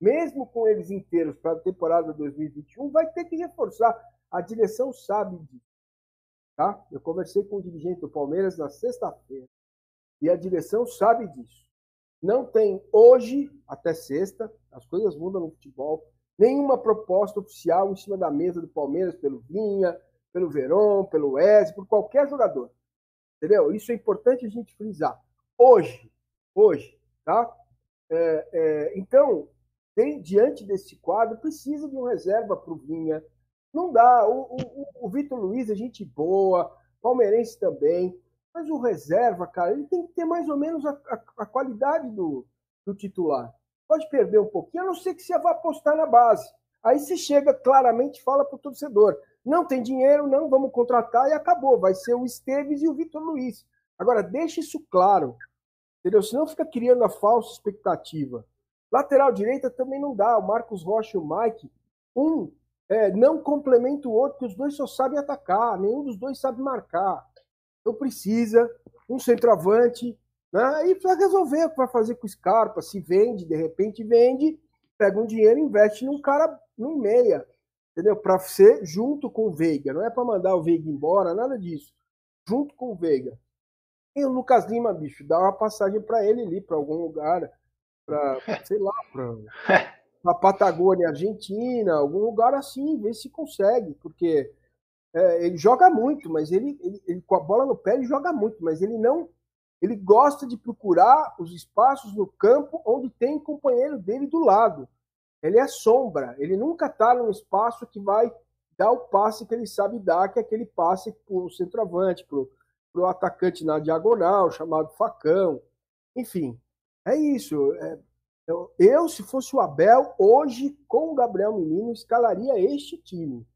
Mesmo com eles inteiros para a temporada 2021, vai ter que reforçar. A direção sabe disso. Tá? Eu conversei com o dirigente do Palmeiras na sexta-feira e a direção sabe disso. Não tem hoje, até sexta, as coisas mudam no futebol, nenhuma proposta oficial em cima da mesa do Palmeiras pelo Vinha, pelo Verón, pelo Wesley, por qualquer jogador. Entendeu? Isso é importante a gente frisar. Hoje, hoje, tá? É, é, então, tem, diante desse quadro, precisa de um reserva para o Vinha. Não dá. O, o, o Vitor Luiz é gente boa, palmeirense também, mas o reserva, cara, ele tem que ter mais ou menos a, a, a qualidade do, do titular. Pode perder um pouquinho, a não ser que você vá apostar na base. Aí você chega claramente fala para o torcedor: não tem dinheiro, não vamos contratar e acabou. Vai ser o Esteves e o Vitor Luiz. Agora, deixe isso claro, entendeu? Senão fica criando a falsa expectativa. Lateral direita também não dá. O Marcos Rocha e o Mike, um é, não complementa o outro, porque os dois só sabem atacar, nenhum dos dois sabe marcar. Então precisa um centroavante, né? E para resolver o que vai fazer com o Scarpa, se vende, de repente vende, pega um dinheiro e investe num cara, num meia, entendeu? Para ser junto com o Veiga. Não é para mandar o Veiga embora, nada disso. Junto com o Veiga. E o Lucas Lima, bicho, dá uma passagem para ele ali, para algum lugar, para, sei lá, para a Patagônia Argentina, algum lugar assim, ver se consegue, porque é, ele joga muito, mas ele, ele, ele, com a bola no pé ele joga muito, mas ele não ele gosta de procurar os espaços no campo onde tem companheiro dele do lado. Ele é sombra, ele nunca está num espaço que vai dar o passe que ele sabe dar, que é aquele passe para o centroavante, para o atacante na diagonal, chamado facão. Enfim, é isso. É, eu, eu, se fosse o Abel, hoje, com o Gabriel Menino, escalaria este time.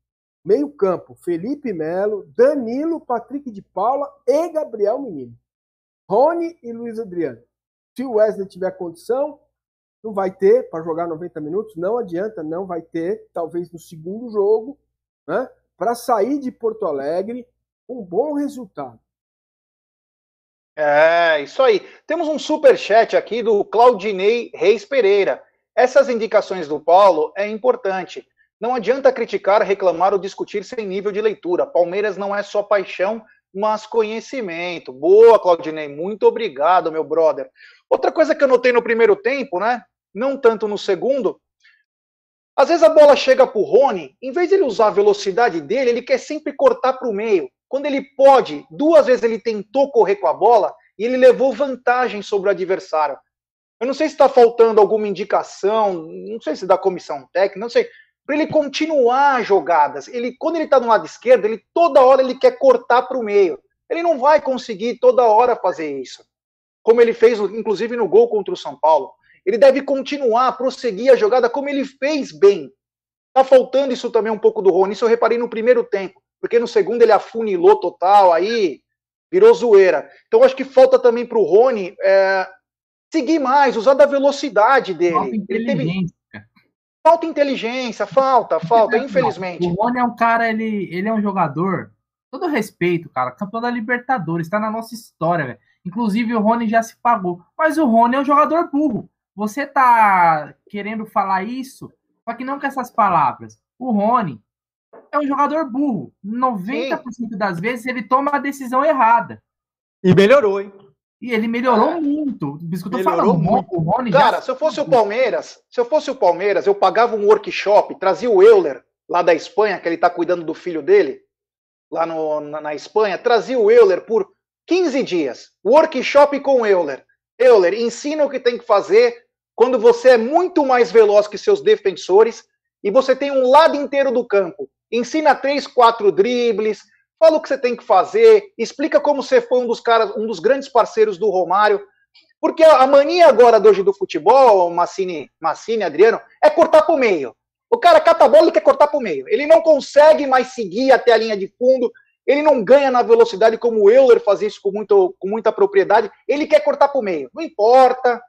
Meio campo, Felipe Melo, Danilo, Patrick de Paula e Gabriel Menino. Rony e Luiz Adriano. Se o Wesley tiver condição, não vai ter para jogar 90 minutos, não adianta, não vai ter, talvez no segundo jogo, né, para sair de Porto Alegre um bom resultado. É, isso aí. Temos um super chat aqui do Claudinei Reis Pereira. Essas indicações do Paulo é importante. Não adianta criticar, reclamar ou discutir sem nível de leitura. Palmeiras não é só paixão, mas conhecimento. Boa, Claudinei. Muito obrigado, meu brother. Outra coisa que eu notei no primeiro tempo, né? Não tanto no segundo. Às vezes a bola chega pro Rony, em vez de ele usar a velocidade dele, ele quer sempre cortar para o meio. Quando ele pode, duas vezes ele tentou correr com a bola e ele levou vantagem sobre o adversário. Eu não sei se está faltando alguma indicação, não sei se da comissão técnica, não sei, para ele continuar jogadas. Ele, quando ele está no lado esquerdo, ele toda hora ele quer cortar para o meio. Ele não vai conseguir toda hora fazer isso, como ele fez, inclusive no gol contra o São Paulo. Ele deve continuar, prosseguir a jogada como ele fez bem. Tá faltando isso também um pouco do Rony. Isso eu reparei no primeiro tempo porque no segundo ele afunilou total, aí virou zoeira. Então acho que falta também para o Rony é, seguir mais, usar da velocidade dele. Inteligência. Teve... Falta inteligência, falta, falta, é, infelizmente. O Rony é um cara, ele, ele é um jogador, todo respeito, cara, campeão da Libertadores, está na nossa história, velho. Inclusive o Rony já se pagou, mas o Rony é um jogador burro. Você tá querendo falar isso, só que não com essas palavras. O Rony, é um jogador burro. 90% Sim. das vezes ele toma a decisão errada. E melhorou, hein? E ele melhorou é. muito. Por isso que eu tô melhorou falando. Muito. O Rony Cara, já... se eu fosse o Palmeiras, se eu fosse o Palmeiras, eu pagava um workshop, trazia o Euler lá da Espanha, que ele tá cuidando do filho dele, lá no, na, na Espanha, trazia o Euler por 15 dias. Workshop com o Euler. Euler, ensina o que tem que fazer quando você é muito mais veloz que seus defensores e você tem um lado inteiro do campo ensina três, quatro dribles, fala o que você tem que fazer, explica como você foi um dos caras, um dos grandes parceiros do Romário. Porque a mania agora hoje do futebol, Massini, Massini, Adriano, é cortar para o meio. O cara cata a bola e quer cortar para o meio. Ele não consegue mais seguir até a linha de fundo, ele não ganha na velocidade como o Euler fazia isso com, muito, com muita propriedade, ele quer cortar para o meio. Não importa.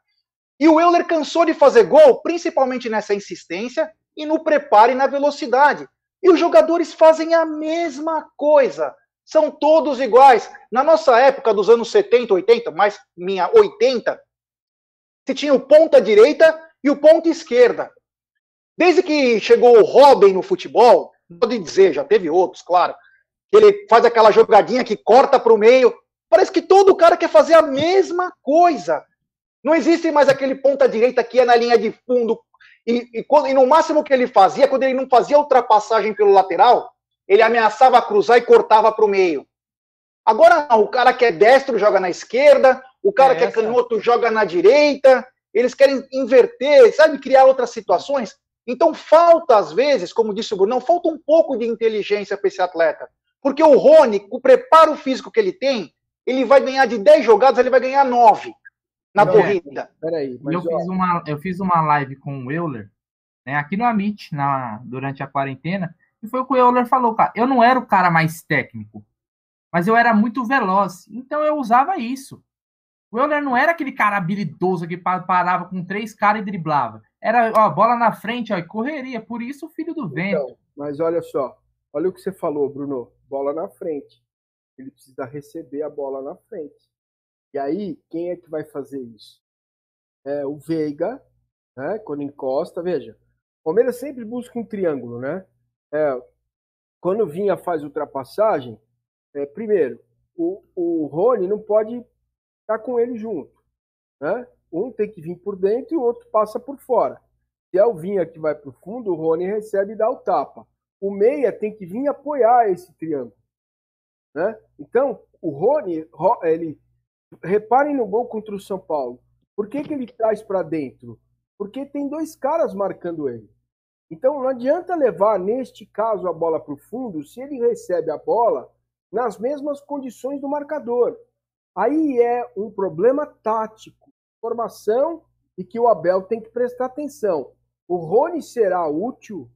E o Euler cansou de fazer gol, principalmente nessa insistência e no preparo e na velocidade. E os jogadores fazem a mesma coisa. São todos iguais. Na nossa época dos anos 70, 80, mais minha 80, se tinha o ponta direita e o ponta esquerda. Desde que chegou o Robin no futebol, pode dizer, já teve outros, claro, que ele faz aquela jogadinha que corta para o meio. Parece que todo cara quer fazer a mesma coisa. Não existe mais aquele ponta direita que é na linha de fundo, e, e, quando, e no máximo que ele fazia, quando ele não fazia ultrapassagem pelo lateral, ele ameaçava cruzar e cortava para o meio. Agora não, o cara que é destro joga na esquerda, o cara que é canhoto joga na direita, eles querem inverter, sabe, criar outras situações. Então falta, às vezes, como disse o Bruno, falta um pouco de inteligência para esse atleta. Porque o Rony, com o preparo físico que ele tem, ele vai ganhar de 10 jogadas, ele vai ganhar 9 na não, corrida. É. Peraí, eu, fiz uma, eu fiz uma live com o Euler, né, aqui no Amit, na, durante a quarentena, e foi o que o Euler falou, cara. Eu não era o cara mais técnico, mas eu era muito veloz. Então eu usava isso. O Euler não era aquele cara habilidoso que parava com três caras e driblava. Era, ó, bola na frente, ó, e correria. Por isso o filho do vento. Então, mas olha só, olha o que você falou, Bruno. Bola na frente. Ele precisa receber a bola na frente. E aí, quem é que vai fazer isso? É o Veiga, né? Quando encosta, veja. O Palmeiras sempre busca um triângulo, né? É, quando vinha faz ultrapassagem, é, primeiro, o, o Rony não pode estar tá com ele junto. Né? Um tem que vir por dentro e o outro passa por fora. Se é o Vinha que vai para o fundo, o Rony recebe e dá o tapa. O meia tem que vir apoiar esse triângulo. Né? Então, o Rony, ele, reparem no gol contra o São Paulo. Por que, que ele traz para dentro? Porque tem dois caras marcando ele. Então não adianta levar, neste caso, a bola para o fundo se ele recebe a bola nas mesmas condições do marcador. Aí é um problema tático, formação e que o Abel tem que prestar atenção. O Rony será útil,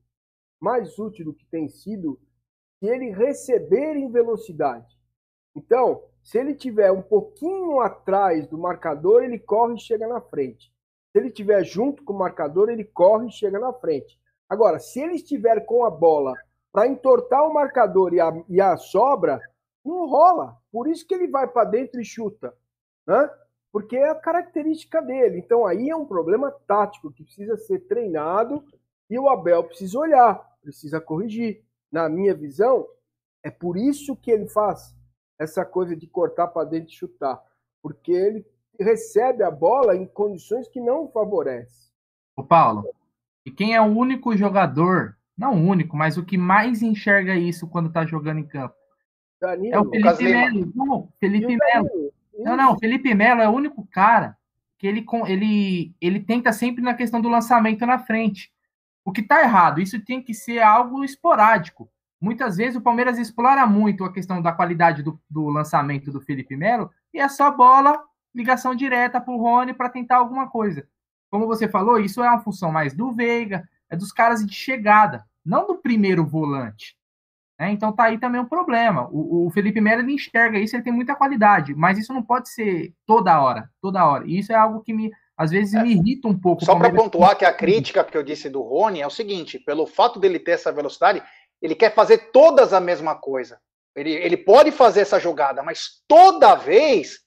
mais útil do que tem sido, se ele receber em velocidade. Então, se ele tiver um pouquinho atrás do marcador, ele corre e chega na frente. Se ele estiver junto com o marcador, ele corre e chega na frente. Agora, se ele estiver com a bola para entortar o marcador e a, e a, sobra, não rola. Por isso que ele vai para dentro e chuta. Né? Porque é a característica dele. Então aí é um problema tático que precisa ser treinado e o Abel precisa olhar, precisa corrigir. Na minha visão, é por isso que ele faz essa coisa de cortar para dentro e chutar. Porque ele recebe a bola em condições que não favorecem. O Paulo, e quem é o único jogador, não o único, mas o que mais enxerga isso quando está jogando em campo? Danilo, é o Felipe Melo. Não, Felipe Melo. Não, não, Felipe Melo é o único cara que ele, ele, ele tenta sempre na questão do lançamento na frente. O que está errado, isso tem que ser algo esporádico. Muitas vezes o Palmeiras explora muito a questão da qualidade do, do lançamento do Felipe Melo e é só bola, ligação direta para o Rony para tentar alguma coisa como você falou, isso é uma função mais do Veiga, é dos caras de chegada, não do primeiro volante. Né? Então tá aí também um problema. O, o, Felipe Melo ele enxerga isso, ele tem muita qualidade, mas isso não pode ser toda hora, toda hora. E isso é algo que me às vezes é. me irrita um pouco. Só para pontuar que a crítica que eu disse do Rony é o seguinte: pelo fato dele ter essa velocidade, ele quer fazer todas a mesma coisa. Ele, ele pode fazer essa jogada, mas toda vez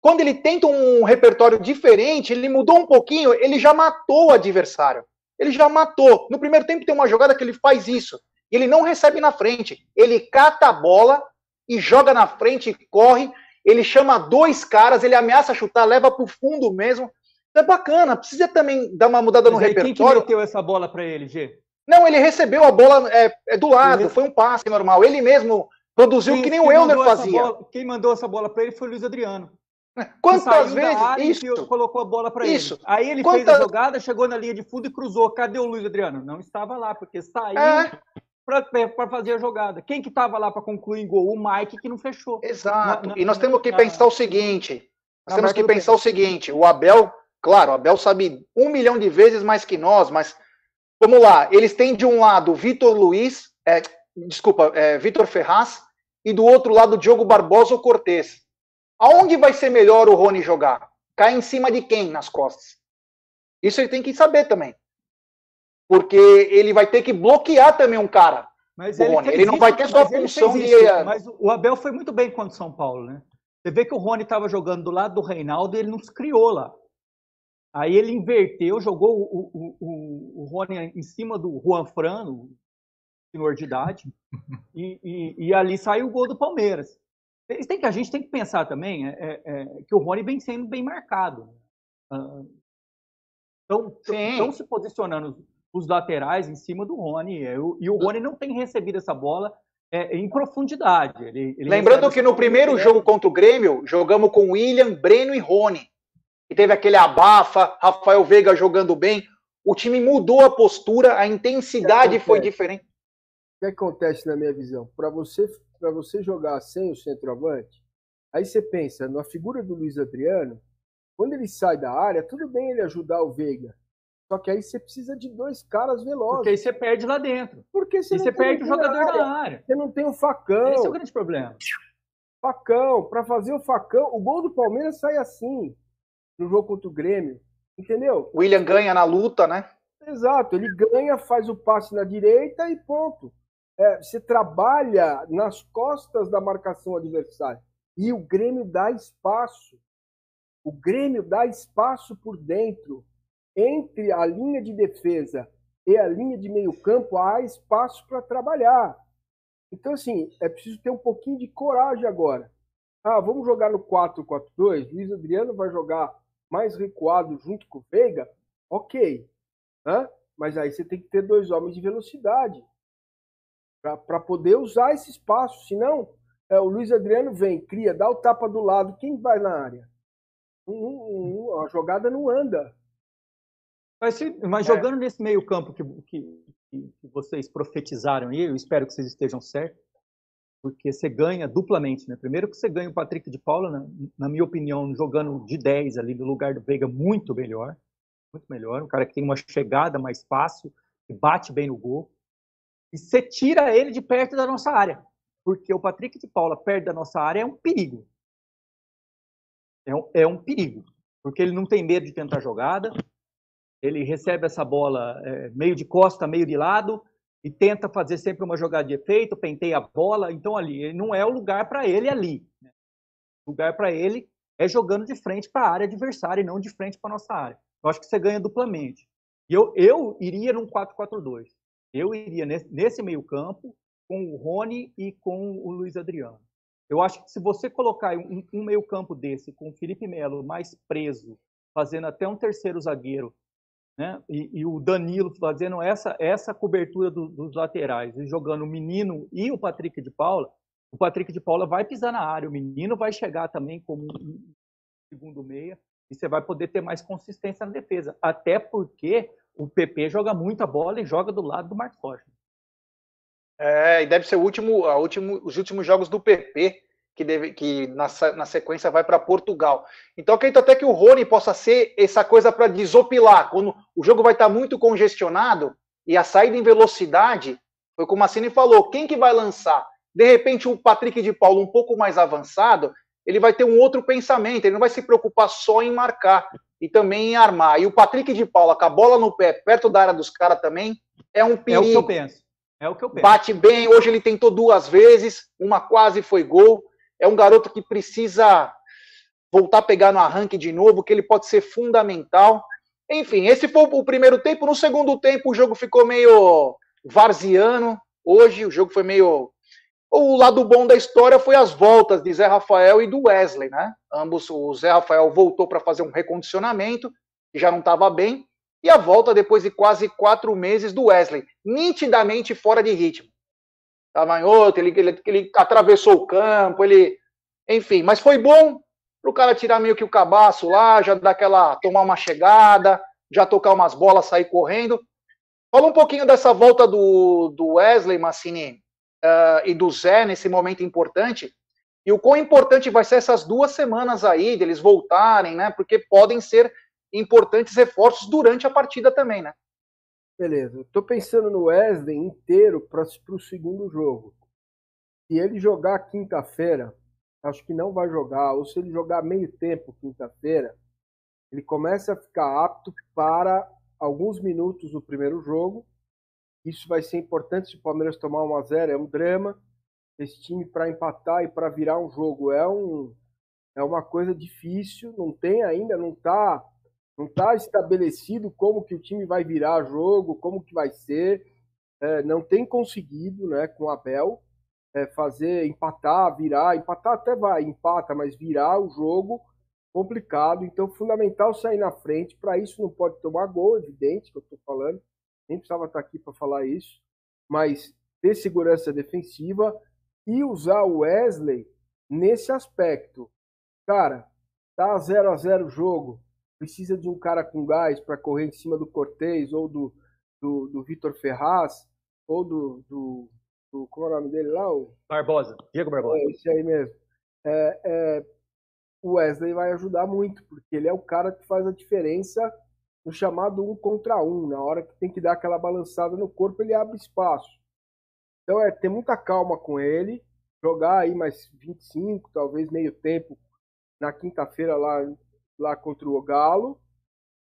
quando ele tenta um repertório diferente, ele mudou um pouquinho, ele já matou o adversário. Ele já matou. No primeiro tempo tem uma jogada que ele faz isso. Ele não recebe na frente. Ele cata a bola e joga na frente, corre. Ele chama dois caras, ele ameaça chutar, leva para o fundo mesmo. É bacana. Precisa também dar uma mudada Mas no aí, repertório. Quem que meteu essa bola para ele, G? Não, ele recebeu a bola é, é do lado. Foi um passe normal. Ele mesmo produziu quem, que nem o Euler fazia. Bola, quem mandou essa bola para ele foi o Luiz Adriano. Quantas vezes isso colocou a bola para ele? Aí ele Quantas... fez a jogada, chegou na linha de fundo e cruzou. Cadê o Luiz Adriano? Não estava lá, porque saiu é. para fazer a jogada. Quem que estava lá para concluir em gol? O Mike que não fechou. Exato. Na, na, e nós temos que pensar o seguinte: nós temos que pensar o seguinte: o Abel, claro, o Abel sabe um milhão de vezes mais que nós, mas vamos lá. Eles têm de um lado Vitor Luiz, é, desculpa, é, Vitor Ferraz, e do outro lado Diogo Barbosa ou Cortez. Aonde vai ser melhor o Rony jogar? Cai em cima de quem nas costas? Isso ele tem que saber também. Porque ele vai ter que bloquear também um cara. Mas ele, ele, não vai ter só a função de. Isso, mas o Abel foi muito bem contra o São Paulo, né? Você vê que o Rony estava jogando do lado do Reinaldo e ele nos criou lá. Aí ele inverteu, jogou o, o, o, o Rony em cima do Juan Frano, senhor de idade, e, e, e ali saiu o gol do Palmeiras. Tem que, a gente tem que pensar também é, é, é, que o Rony vem sendo bem marcado. Estão se posicionando os laterais em cima do Rony. É, e o Rony não tem recebido essa bola é, em profundidade. Ele, ele Lembrando que no primeiro jogo contra o Grêmio, jogamos com William, Breno e Rony. E teve aquele abafa, Rafael Veiga jogando bem. O time mudou a postura, a intensidade foi diferente. O que acontece na minha visão? Para você, você jogar sem o centroavante, aí você pensa na figura do Luiz Adriano, quando ele sai da área, tudo bem ele ajudar o Veiga. Só que aí você precisa de dois caras velozes. Porque aí você perde lá dentro. Porque você e você perde o jogador área. da área. Você não tem um facão. Esse é o grande problema. Facão. Para fazer o facão, o gol do Palmeiras sai assim no jogo contra o Grêmio. Entendeu? O William ganha na luta, né? Exato, ele ganha, faz o passe na direita e ponto. É, você trabalha nas costas da marcação adversária. E o Grêmio dá espaço. O Grêmio dá espaço por dentro. Entre a linha de defesa e a linha de meio-campo, há espaço para trabalhar. Então, assim, é preciso ter um pouquinho de coragem agora. Ah, vamos jogar no 4-4-2. Luiz Adriano vai jogar mais recuado junto com o Veiga. Ok. Hã? Mas aí você tem que ter dois homens de velocidade para poder usar esse espaço. Senão, é, o Luiz Adriano vem, cria, dá o tapa do lado. Quem vai na área? Um, um, a jogada não anda. Mas, se, mas é. jogando nesse meio campo que, que, que, vocês profetizaram, e eu espero que vocês estejam certos, porque você ganha duplamente, né? Primeiro que você ganha o Patrick de Paula, né? na minha opinião, jogando de 10 ali no lugar do Veiga, muito melhor, muito melhor, um cara que tem uma chegada mais fácil, que bate bem no gol, e você tira ele de perto da nossa área, porque o Patrick de Paula perto da nossa área é um perigo. É um, é um perigo, porque ele não tem medo de tentar jogada, ele recebe essa bola é, meio de costa, meio de lado, e tenta fazer sempre uma jogada de efeito, penteia a bola. Então, ali, não é o lugar para ele ali. Né? O lugar para ele é jogando de frente para a área adversária e não de frente para nossa área. Eu acho que você ganha duplamente. E eu, eu iria num 4-4-2. Eu iria nesse, nesse meio-campo com o Rony e com o Luiz Adriano. Eu acho que se você colocar um, um meio-campo desse com o Felipe Melo mais preso, fazendo até um terceiro zagueiro né? E, e, o Danilo fazendo essa, essa cobertura do, dos laterais, e jogando o menino e o Patrick de Paula, o Patrick de Paula vai pisar na área, o menino vai chegar também como um segundo meia, e você vai poder ter mais consistência na defesa. Até porque o PP joga muita bola e joga do lado do Marcos Rocha. É, e deve ser o último, a último, os últimos jogos do PP que, deve, que na, na sequência vai para Portugal. Então acredito até que o Rony possa ser essa coisa para desopilar, quando o jogo vai estar tá muito congestionado e a saída em velocidade, foi como a Cine falou, quem que vai lançar? De repente o Patrick de Paulo um pouco mais avançado, ele vai ter um outro pensamento, ele não vai se preocupar só em marcar e também em armar. E o Patrick de Paula com a bola no pé, perto da área dos caras também, é um perigo. É o que eu penso. É o que eu penso. Bate bem, hoje ele tentou duas vezes, uma quase foi gol é um garoto que precisa voltar a pegar no arranque de novo, que ele pode ser fundamental. Enfim, esse foi o primeiro tempo. No segundo tempo, o jogo ficou meio varziano. Hoje, o jogo foi meio. O lado bom da história foi as voltas de Zé Rafael e do Wesley, né? Ambos, o Zé Rafael voltou para fazer um recondicionamento, que já não estava bem, e a volta depois de quase quatro meses do Wesley, nitidamente fora de ritmo outro, ele, ele, ele atravessou o campo, ele. Enfim, mas foi bom para o cara tirar meio que o cabaço lá, já dar aquela. tomar uma chegada, já tocar umas bolas, sair correndo. Fala um pouquinho dessa volta do, do Wesley Massini uh, e do Zé nesse momento importante. E o quão importante vai ser essas duas semanas aí, deles voltarem, né? Porque podem ser importantes reforços durante a partida também, né? Beleza. Estou pensando no Wesley inteiro para o segundo jogo. Se ele jogar quinta-feira, acho que não vai jogar. Ou se ele jogar meio tempo quinta-feira, ele começa a ficar apto para alguns minutos do primeiro jogo. Isso vai ser importante se o Palmeiras tomar 1 a 0 é um drama. Esse time para empatar e para virar um jogo é um é uma coisa difícil, não tem ainda, não está não está estabelecido como que o time vai virar jogo, como que vai ser. É, não tem conseguido, né, com o Abel, é, fazer empatar, virar, empatar até vai, empata, mas virar o jogo complicado. Então, fundamental sair na frente. Para isso, não pode tomar gol, evidente que eu estou falando. Nem precisava estar tá aqui para falar isso. Mas ter segurança defensiva e usar o Wesley nesse aspecto. Cara, tá 0 a 0 o jogo, precisa de um cara com gás para correr em cima do Cortez ou do, do, do Vitor Ferraz ou do, do, do. Qual é o nome dele lá? O... Barbosa, Diego Barbosa. É, esse aí mesmo. É, é, o Wesley vai ajudar muito, porque ele é o cara que faz a diferença no chamado um contra um. Na hora que tem que dar aquela balançada no corpo, ele abre espaço. Então é ter muita calma com ele, jogar aí mais 25, talvez meio tempo na quinta-feira lá, lá contra o Galo,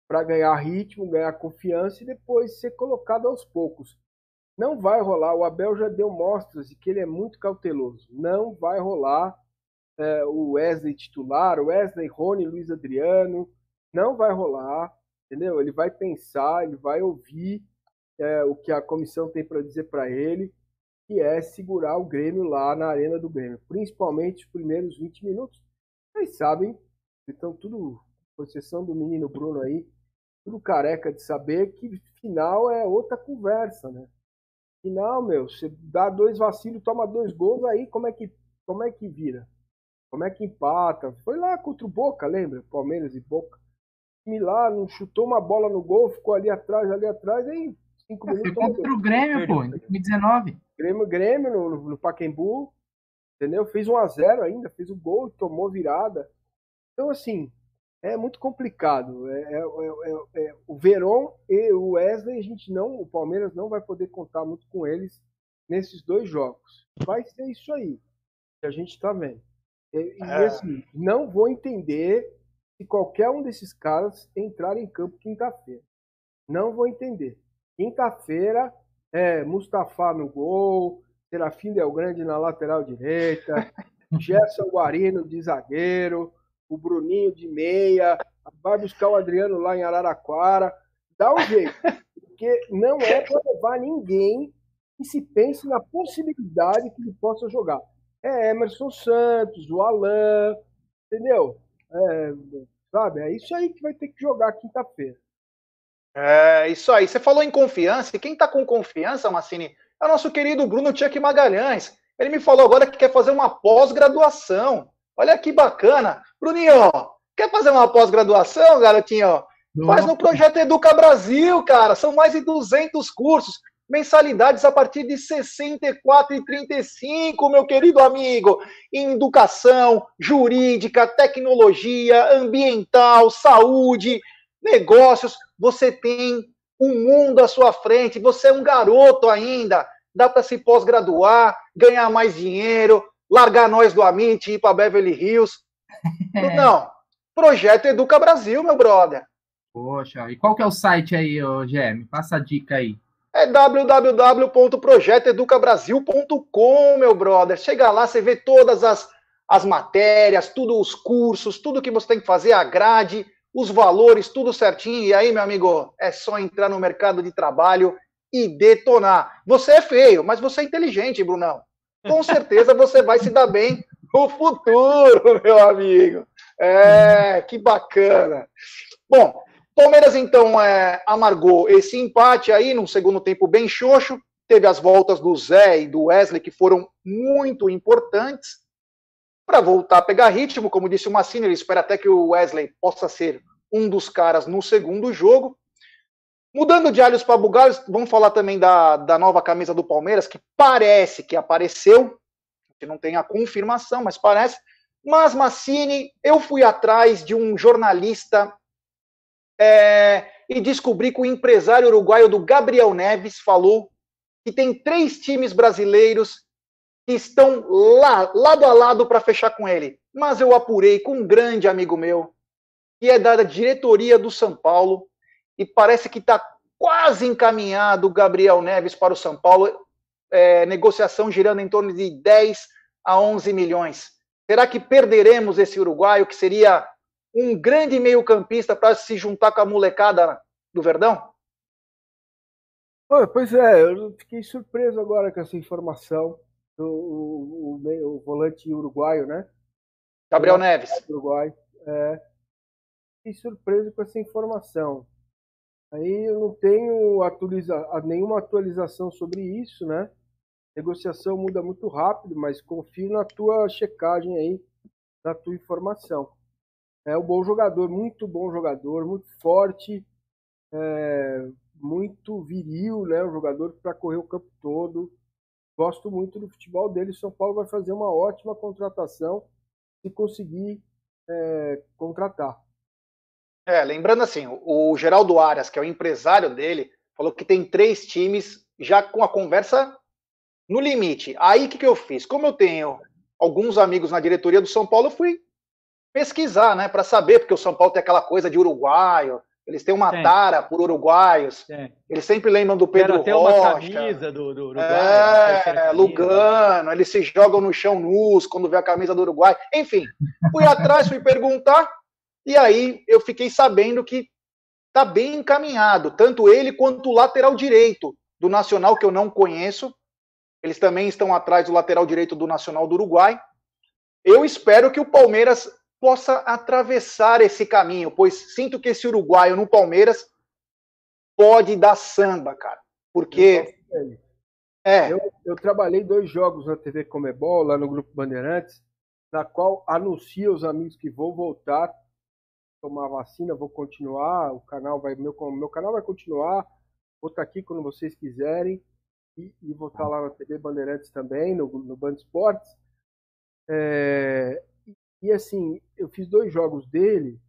para ganhar ritmo, ganhar confiança e depois ser colocado aos poucos. Não vai rolar, o Abel já deu mostras de que ele é muito cauteloso. Não vai rolar é, o Wesley titular, o Wesley, Rony, Luiz Adriano. Não vai rolar, entendeu? Ele vai pensar, ele vai ouvir é, o que a comissão tem para dizer para ele, que é segurar o Grêmio lá na arena do Grêmio, principalmente os primeiros 20 minutos. Vocês sabem, então tudo, exceção do menino Bruno aí, tudo careca de saber que final é outra conversa, né? Final, meu, você dá dois vacilos, toma dois gols, aí como é que, como é que vira? Como é que empata? Foi lá contra o Boca, lembra? Palmeiras e Boca. E lá, não chutou uma bola no gol, ficou ali atrás, ali atrás, aí cinco minutos. Foi contra o Grêmio, pô, em 2019. Grêmio, Grêmio no, no, no Pacaembu, entendeu? Fez 1 a 0 ainda, fez o gol, tomou virada. Então, assim, é muito complicado. É, é, é, é, o Verón e o Wesley, a gente não, o Palmeiras não vai poder contar muito com eles nesses dois jogos. Vai ser isso aí que a gente está vendo. E, e é. assim, não vou entender se qualquer um desses caras entrar em campo quinta-feira. Não vou entender. Quinta-feira é Mustafa no gol, Serafim Del Grande na lateral direita, Gerson Guarino de zagueiro, o Bruninho de meia, vai buscar o Adriano lá em Araraquara. Dá um jeito, porque não é para levar ninguém que se pense na possibilidade que ele possa jogar. É Emerson Santos, o Alain, entendeu? É, sabe? É isso aí que vai ter que jogar quinta-feira. É, isso aí. Você falou em confiança, e quem está com confiança, Massini, é o nosso querido Bruno Tchek Magalhães. Ele me falou agora que quer fazer uma pós-graduação. Olha que bacana. Bruninho, quer fazer uma pós-graduação, garotinho? Faz no projeto Educa Brasil, cara. São mais de 200 cursos. Mensalidades a partir de R$ 64,35, meu querido amigo. Em educação, jurídica, tecnologia, ambiental, saúde, negócios. Você tem um mundo à sua frente. Você é um garoto ainda. Dá para se pós-graduar, ganhar mais dinheiro, largar nós do Amit e ir para Beverly Hills. É. Não. Projeto Educa Brasil, meu brother. Poxa, e qual que é o site aí, GM? Passa a dica aí. É www.projetoeducabrasil.com, meu brother. Chega lá, você vê todas as, as matérias, tudo os cursos, tudo que você tem que fazer, a grade, os valores, tudo certinho. E aí, meu amigo, é só entrar no mercado de trabalho e detonar. Você é feio, mas você é inteligente, Brunão com certeza você vai se dar bem no futuro, meu amigo. É, que bacana. Bom, Palmeiras então é, amargou esse empate aí num segundo tempo bem xoxo. Teve as voltas do Zé e do Wesley que foram muito importantes para voltar a pegar ritmo. Como disse o Massini, ele espera até que o Wesley possa ser um dos caras no segundo jogo. Mudando de alhos para bugalhos, vamos falar também da, da nova camisa do Palmeiras, que parece que apareceu, que não tem a confirmação, mas parece. Mas, Massini, eu fui atrás de um jornalista é, e descobri que o empresário uruguaio do Gabriel Neves falou que tem três times brasileiros que estão lá, lado a lado para fechar com ele. Mas eu apurei com um grande amigo meu, que é da diretoria do São Paulo, e parece que está quase encaminhado o Gabriel Neves para o São Paulo, é, negociação girando em torno de 10 a 11 milhões. Será que perderemos esse uruguaio, que seria um grande meio-campista para se juntar com a molecada do Verdão? Pois é, eu fiquei surpreso agora com essa informação do o, o, o volante uruguaio, né? Gabriel Neves. Uruguai. É, fiquei surpreso com essa informação. Aí eu não tenho atualiza, nenhuma atualização sobre isso, né? negociação muda muito rápido, mas confio na tua checagem aí, na tua informação. É um bom jogador, muito bom jogador, muito forte, é, muito viril, né? Um jogador para correr o campo todo. Gosto muito do futebol dele. São Paulo vai fazer uma ótima contratação se conseguir é, contratar. É, lembrando assim, o Geraldo Arias, que é o empresário dele, falou que tem três times já com a conversa no limite. Aí o que, que eu fiz? Como eu tenho alguns amigos na diretoria do São Paulo, eu fui pesquisar, né, para saber, porque o São Paulo tem aquela coisa de uruguaio, eles têm uma tara por uruguaios. Eles sempre lembram do Pedro Era Rocha. Camisa do, do Uruguai. É, Lugano. Eles se jogam no chão nus quando vê a camisa do Uruguai. Enfim, fui atrás, fui perguntar. E aí eu fiquei sabendo que tá bem encaminhado, tanto ele quanto o lateral direito do Nacional, que eu não conheço. Eles também estão atrás do lateral direito do Nacional do Uruguai. Eu espero que o Palmeiras possa atravessar esse caminho, pois sinto que esse uruguaio no Palmeiras pode dar samba, cara. Porque. É. Eu, eu, trabalhei dois jogos na TV Comebol, lá no Grupo Bandeirantes, na qual anuncia os amigos que vou voltar, tomar vacina, vou continuar, o canal vai, meu, meu canal vai continuar, vou estar aqui quando vocês quiserem, e, e vou estar lá na TV Bandeirantes também, no, no Band Esportes. É, e assim, eu fiz dois jogos dele,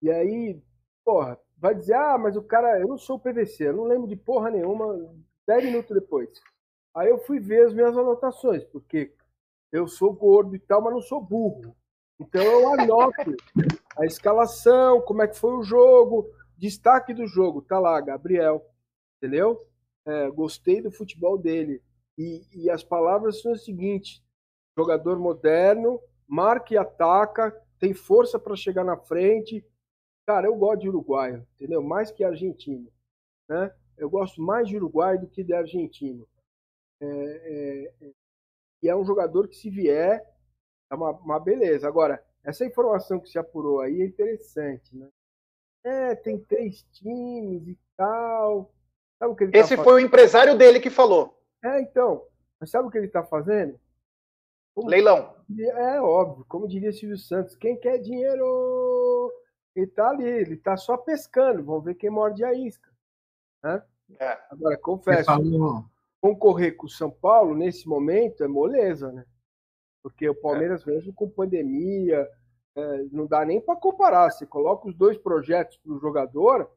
e aí, porra, vai dizer, ah, mas o cara, eu não sou o PVC, eu não lembro de porra nenhuma, dez minutos depois. Aí eu fui ver as minhas anotações, porque eu sou gordo e tal, mas não sou burro. Então eu anoto a escalação, como é que foi o jogo, destaque do jogo, tá lá, Gabriel, entendeu? É, gostei do futebol dele. E, e as palavras são as seguintes: jogador moderno, marca e ataca, tem força para chegar na frente. Cara, eu gosto de uruguaio, entendeu? Mais que argentino, né? Eu gosto mais de uruguaio do que de argentino. É, é, é, e é um jogador que se vier é uma, uma beleza. Agora, essa informação que se apurou aí é interessante, né? É, tem três times e tal. Sabe o que ele tá Esse tá foi o empresário dele que falou. É, então. Mas sabe o que ele está fazendo? Como, Leilão. É óbvio, como diria Silvio Santos, quem quer dinheiro? Ele tá ali, ele tá só pescando, vamos ver quem morde a isca. Né? É. Agora, confesso, concorrer com o São Paulo nesse momento é moleza, né? Porque o Palmeiras, é. mesmo com pandemia, é, não dá nem para comparar. Você coloca os dois projetos para o jogador, o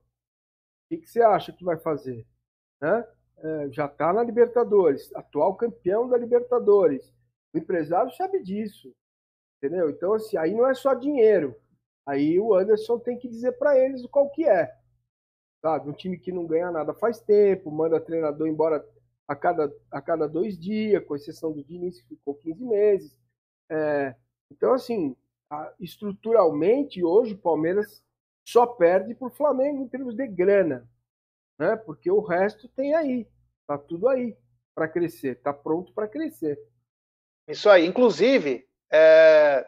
que, que, você acha que vai fazer? Né? É, já está na Libertadores, atual campeão da Libertadores o empresário sabe disso, entendeu? Então, assim, aí não é só dinheiro. Aí o Anderson tem que dizer para eles qual que é. Sabe? Um time que não ganha nada faz tempo, manda treinador embora a cada, a cada dois dias, com exceção do Diniz, que ficou 15 meses. É, então, assim, estruturalmente, hoje o Palmeiras só perde para o Flamengo em termos de grana, né? porque o resto tem aí, tá tudo aí para crescer, tá pronto para crescer. Isso aí. Inclusive, é...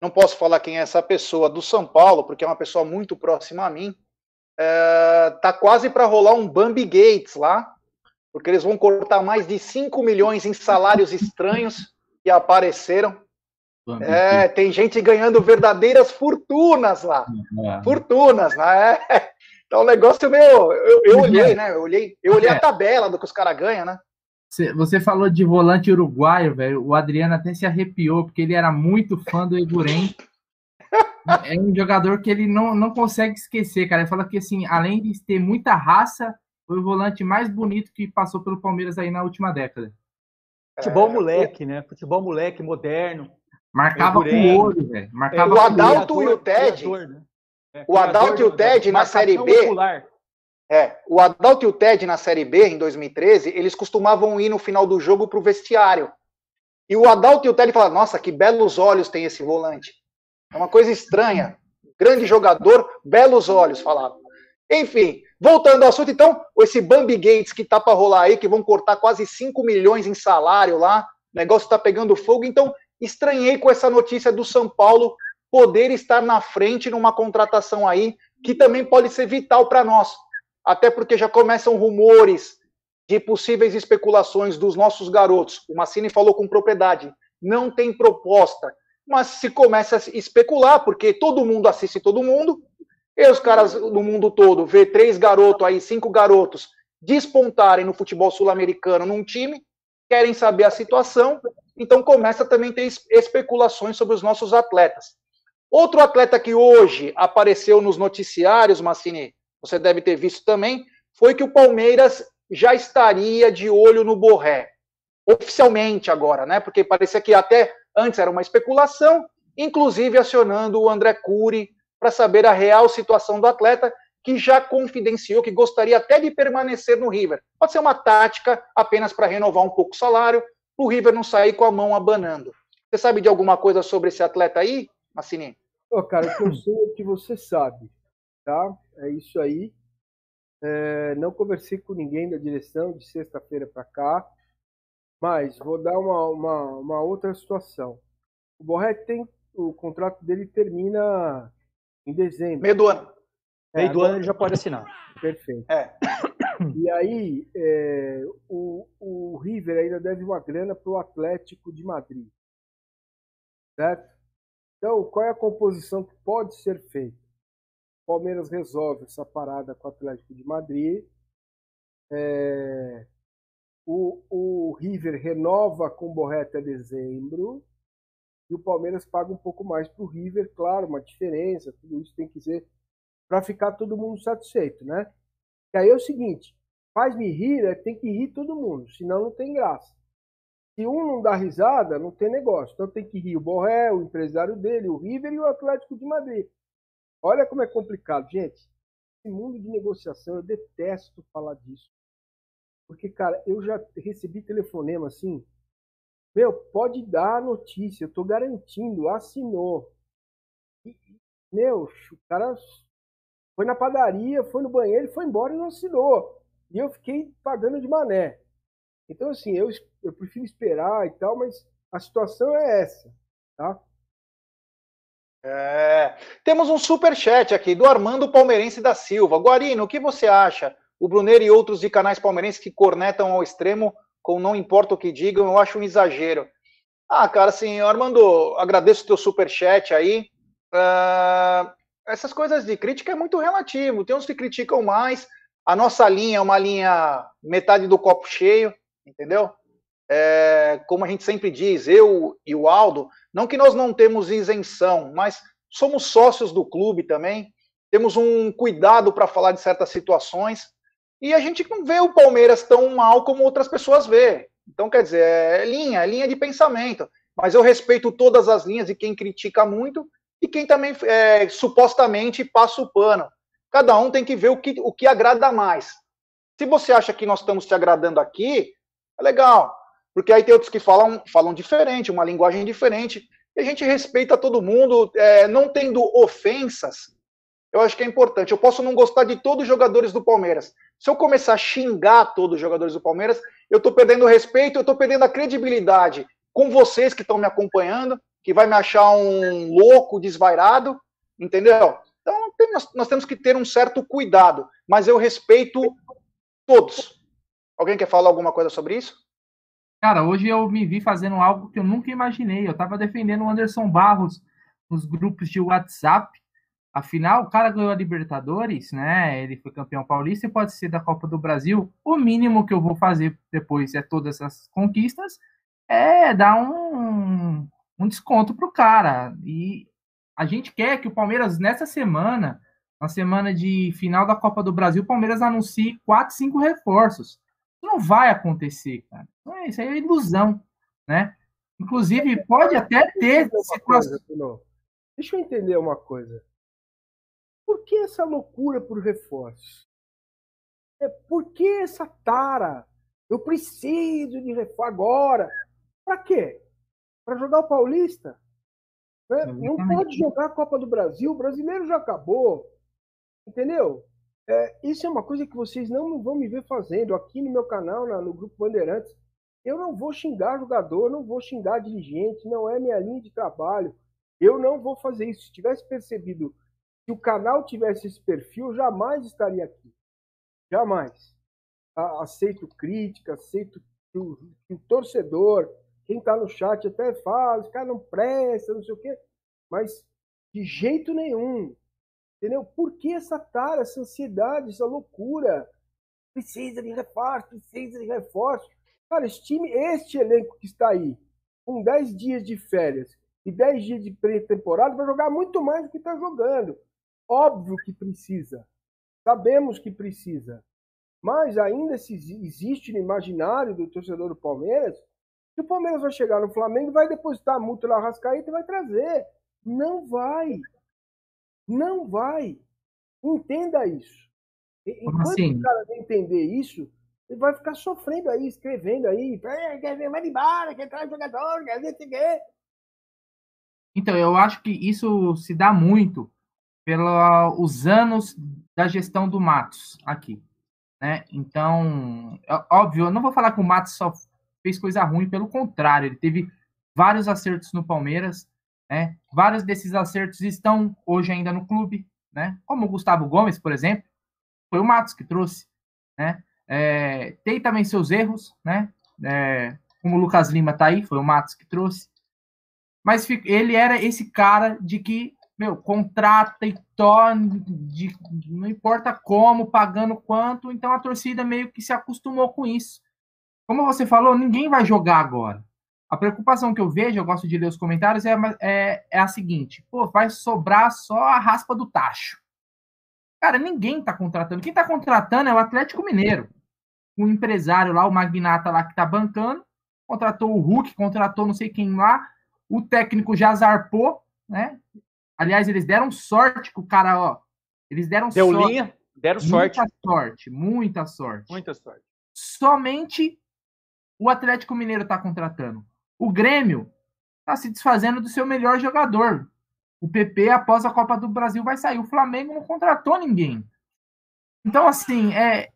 não posso falar quem é essa pessoa do São Paulo, porque é uma pessoa muito próxima a mim. É... Tá quase para rolar um Bambi Gates lá, porque eles vão cortar mais de 5 milhões em salários estranhos que apareceram. É, tem gente ganhando verdadeiras fortunas lá. É. Fortunas, né? Então o negócio meu, eu, eu olhei, né? Eu olhei, eu olhei a é. tabela do que os caras ganham, né? Você falou de volante uruguaio, velho. O Adriano até se arrepiou, porque ele era muito fã do Eguren. É um jogador que ele não, não consegue esquecer, cara. Ele fala que, assim, além de ter muita raça, foi o volante mais bonito que passou pelo Palmeiras aí na última década. Futebol é, moleque, né? Futebol moleque, moderno. Marcava com o olho, velho. o Adalto e o Ted. Né? o Adalto e o Ted na Série B. Popular. É, o Adalto e o Ted na Série B, em 2013, eles costumavam ir no final do jogo para o vestiário. E o Adalto e o Ted falavam, nossa, que belos olhos tem esse volante. É uma coisa estranha. Grande jogador, belos olhos, falavam. Enfim, voltando ao assunto, então, esse Bambi Gates que tá para rolar aí, que vão cortar quase 5 milhões em salário lá, o negócio está pegando fogo, então estranhei com essa notícia do São Paulo poder estar na frente numa contratação aí que também pode ser vital para nós até porque já começam rumores de possíveis especulações dos nossos garotos. O Massini falou com propriedade, não tem proposta, mas se começa a especular, porque todo mundo assiste todo mundo, e os caras do mundo todo vê três garotos aí, cinco garotos despontarem no futebol sul-americano num time, querem saber a situação, então começa também a ter especulações sobre os nossos atletas. Outro atleta que hoje apareceu nos noticiários, Massini, você deve ter visto também, foi que o Palmeiras já estaria de olho no Borré. Oficialmente agora, né? Porque parecia que até antes era uma especulação, inclusive acionando o André Cury para saber a real situação do atleta, que já confidenciou que gostaria até de permanecer no River. Pode ser uma tática apenas para renovar um pouco o salário, o River não sair com a mão abanando. Você sabe de alguma coisa sobre esse atleta aí, Massini? Oh, cara, o que eu sei é que você sabe, tá? É isso aí. É, não conversei com ninguém da direção de sexta-feira para cá, mas vou dar uma, uma, uma, outra situação. O Borré tem. O contrato dele termina em dezembro. Meio do ano. É, Meio do ano ele já pode assinar. Perfeito. É. E aí, é, o, o River ainda deve uma grana para o Atlético de Madrid. Certo? Então, qual é a composição que pode ser feita? O Palmeiras resolve essa parada com o Atlético de Madrid. É, o, o River renova com o Borré até dezembro. E o Palmeiras paga um pouco mais para o River, claro, uma diferença, tudo isso tem que ser para ficar todo mundo satisfeito, né? E aí é o seguinte, faz-me rir, né? tem que rir todo mundo, senão não tem graça. Se um não dá risada, não tem negócio. Então tem que rir o Borré, o empresário dele, o River e o Atlético de Madrid. Olha como é complicado, gente. Esse mundo de negociação, eu detesto falar disso. Porque, cara, eu já recebi telefonema assim. Meu, pode dar a notícia, eu tô garantindo, assinou. E, meu, o cara foi na padaria, foi no banheiro, foi embora e não assinou. E eu fiquei pagando de mané. Então, assim, eu, eu prefiro esperar e tal, mas a situação é essa, tá? É, temos um super chat aqui do Armando Palmeirense da Silva. Guarino, o que você acha? O Bruneiro e outros de canais palmeirenses que cornetam ao extremo com não importa o que digam, eu acho um exagero. Ah, cara, assim, Armando, agradeço o teu super chat aí. Uh, essas coisas de crítica é muito relativo. Tem uns que criticam mais. A nossa linha é uma linha metade do copo cheio, entendeu? É, como a gente sempre diz, eu e o Aldo, não que nós não temos isenção, mas somos sócios do clube também, temos um cuidado para falar de certas situações, e a gente não vê o Palmeiras tão mal como outras pessoas vê. Então, quer dizer, é linha, é linha de pensamento. Mas eu respeito todas as linhas e quem critica muito e quem também é, supostamente passa o pano. Cada um tem que ver o que, o que agrada mais. Se você acha que nós estamos te agradando aqui, é legal. Porque aí tem outros que falam, falam diferente, uma linguagem diferente, e a gente respeita todo mundo, é, não tendo ofensas. Eu acho que é importante. Eu posso não gostar de todos os jogadores do Palmeiras. Se eu começar a xingar todos os jogadores do Palmeiras, eu estou perdendo o respeito, eu estou perdendo a credibilidade com vocês que estão me acompanhando, que vai me achar um louco, desvairado, entendeu? Então nós, temos que ter um certo cuidado, mas eu respeito todos. Alguém quer falar alguma coisa sobre isso? Cara, hoje eu me vi fazendo algo que eu nunca imaginei. Eu estava defendendo o Anderson Barros nos grupos de WhatsApp. Afinal, o cara ganhou a Libertadores, né? Ele foi campeão paulista e pode ser da Copa do Brasil. O mínimo que eu vou fazer depois é todas essas conquistas é dar um, um desconto pro cara. E a gente quer que o Palmeiras, nessa semana, na semana de final da Copa do Brasil, o Palmeiras anuncie quatro, cinco reforços. Isso não vai acontecer, cara. Isso aí é ilusão, né? Inclusive, pode até ter situações. Deixa eu entender uma coisa. Por que essa loucura por reforços? É, por que essa tara? Eu preciso de reforço agora. Para quê? Para jogar o Paulista? Né? Não pode jogar a Copa do Brasil, o brasileiro já acabou. Entendeu? É, isso é uma coisa que vocês não vão me ver fazendo aqui no meu canal, na, no Grupo Bandeirantes. Eu não vou xingar jogador, não vou xingar dirigente, não é minha linha de trabalho. Eu não vou fazer isso. Se tivesse percebido se o canal tivesse esse perfil, jamais estaria aqui. Jamais. aceito crítica, aceito que o, que o torcedor, quem está no chat até fala, os caras não presta, não sei o quê, mas de jeito nenhum. Entendeu? Por que essa tara, essa ansiedade, essa loucura? Precisa de reforço, precisa de reforço. Cara, esse time, este elenco que está aí, com 10 dias de férias e 10 dias de pré-temporada, vai jogar muito mais do que está jogando. Óbvio que precisa. Sabemos que precisa. Mas ainda se existe no imaginário do torcedor do Palmeiras que o Palmeiras vai chegar no Flamengo vai depositar a multa na Rascaíta e vai trazer. Não vai. Não vai. Entenda isso. Enquanto assim? o cara não entender isso, ele vai ficar sofrendo aí, escrevendo aí, quer ver mais embora, quer entrar jogador, quer ver se Então, eu acho que isso se dá muito pelos anos da gestão do Matos aqui. Né? Então, óbvio, eu não vou falar que o Matos só fez coisa ruim, pelo contrário, ele teve vários acertos no Palmeiras, né? Vários desses acertos estão hoje ainda no clube, né? Como o Gustavo Gomes, por exemplo, foi o Matos que trouxe, né? É, tem também seus erros, né? É, como o Lucas Lima tá aí, foi o Matos que trouxe. Mas ele era esse cara de que, meu, contrata e torna, de, não importa como, pagando quanto, então a torcida meio que se acostumou com isso. Como você falou, ninguém vai jogar agora. A preocupação que eu vejo, eu gosto de ler os comentários, é, é, é a seguinte: pô, vai sobrar só a raspa do tacho. Cara, ninguém está contratando. Quem está contratando é o Atlético Mineiro. O empresário lá, o magnata lá que está bancando, contratou o Hulk, contratou não sei quem lá, o técnico já zarpou, né? Aliás, eles deram sorte que o cara, ó. Eles deram Deu sorte. linha, deram sorte. Muita sorte, muita sorte. Muita sorte. Somente o Atlético Mineiro está contratando. O Grêmio está se desfazendo do seu melhor jogador. O PP, após a Copa do Brasil, vai sair. O Flamengo não contratou ninguém. Então, assim, é,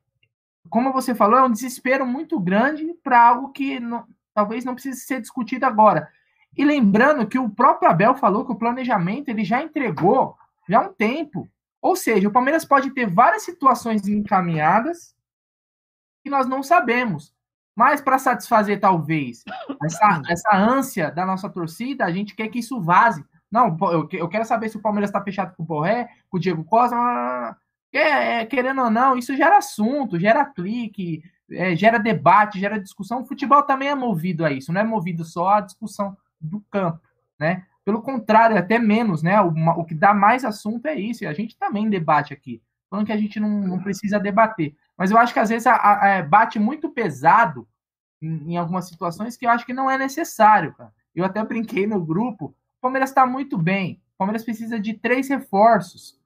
como você falou, é um desespero muito grande para algo que não, talvez não precise ser discutido agora. E lembrando que o próprio Abel falou que o planejamento ele já entregou já há um tempo. Ou seja, o Palmeiras pode ter várias situações encaminhadas que nós não sabemos. Mas para satisfazer, talvez, essa, essa ânsia da nossa torcida, a gente quer que isso vaze. Não, eu, quero saber se o Palmeiras está fechado com o Borré, com o Diego Costa. É, é, querendo ou não, isso gera assunto, gera clique, é, gera debate, gera discussão. O futebol também é movido a isso, não é movido só à discussão do campo, né? Pelo contrário, até menos, né? O, o que dá mais assunto é isso, e a gente também debate aqui. Falando que a gente não, não precisa debater. Mas eu acho que às vezes a, a, é, bate muito pesado em, em, algumas situações que eu acho que não é necessário. Cara. Eu até brinquei no grupo. O Palmeiras está muito bem. O Palmeiras precisa de três reforços.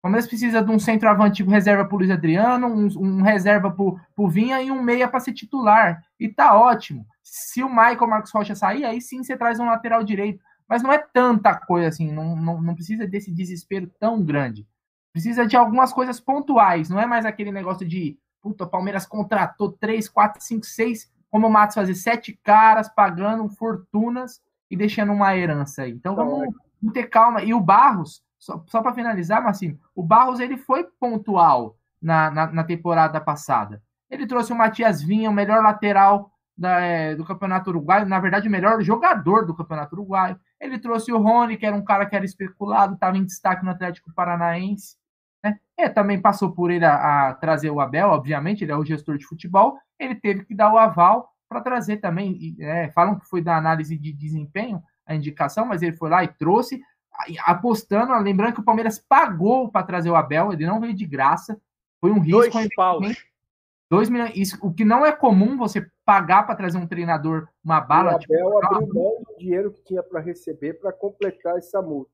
O Palmeiras precisa de um centroavante reserva para Luiz Adriano, um, um reserva para o Vinha e um meia para ser titular. E tá ótimo. Se o Michael Marcos Rocha sair, aí sim você traz um lateral direito. Mas não é tanta coisa assim, não, não, não precisa desse desespero tão grande. Precisa de algumas coisas pontuais, não é mais aquele negócio de puta, o Palmeiras contratou 3, 4, 5, 6, como o Matos fazer sete caras pagando fortunas e deixando uma herança aí. Então vamos, vamos ter calma. E o Barros, só, só para finalizar, Marcinho, o Barros ele foi pontual na, na, na, temporada passada. Ele trouxe o Matias Vinha, o melhor lateral da, é, do Campeonato Uruguaio, na verdade, o melhor jogador do Campeonato Uruguaio. Ele trouxe o Rony, que era um cara que era especulado, estava em destaque no Atlético Paranaense. Né? É, também passou por ele a, a, trazer o Abel, obviamente, ele é o gestor de futebol, ele teve que dar o aval para trazer também. É, falam que foi da análise de desempenho a indicação, mas ele foi lá e trouxe, apostando, lembrando que o Palmeiras pagou para trazer o Abel, ele não veio de graça, foi um risco. Dois paus. Dois milhões, isso, o que não é comum você pagar para trazer um treinador uma bala. O Abel tipo, abriu mão do dinheiro que tinha para receber para completar essa multa.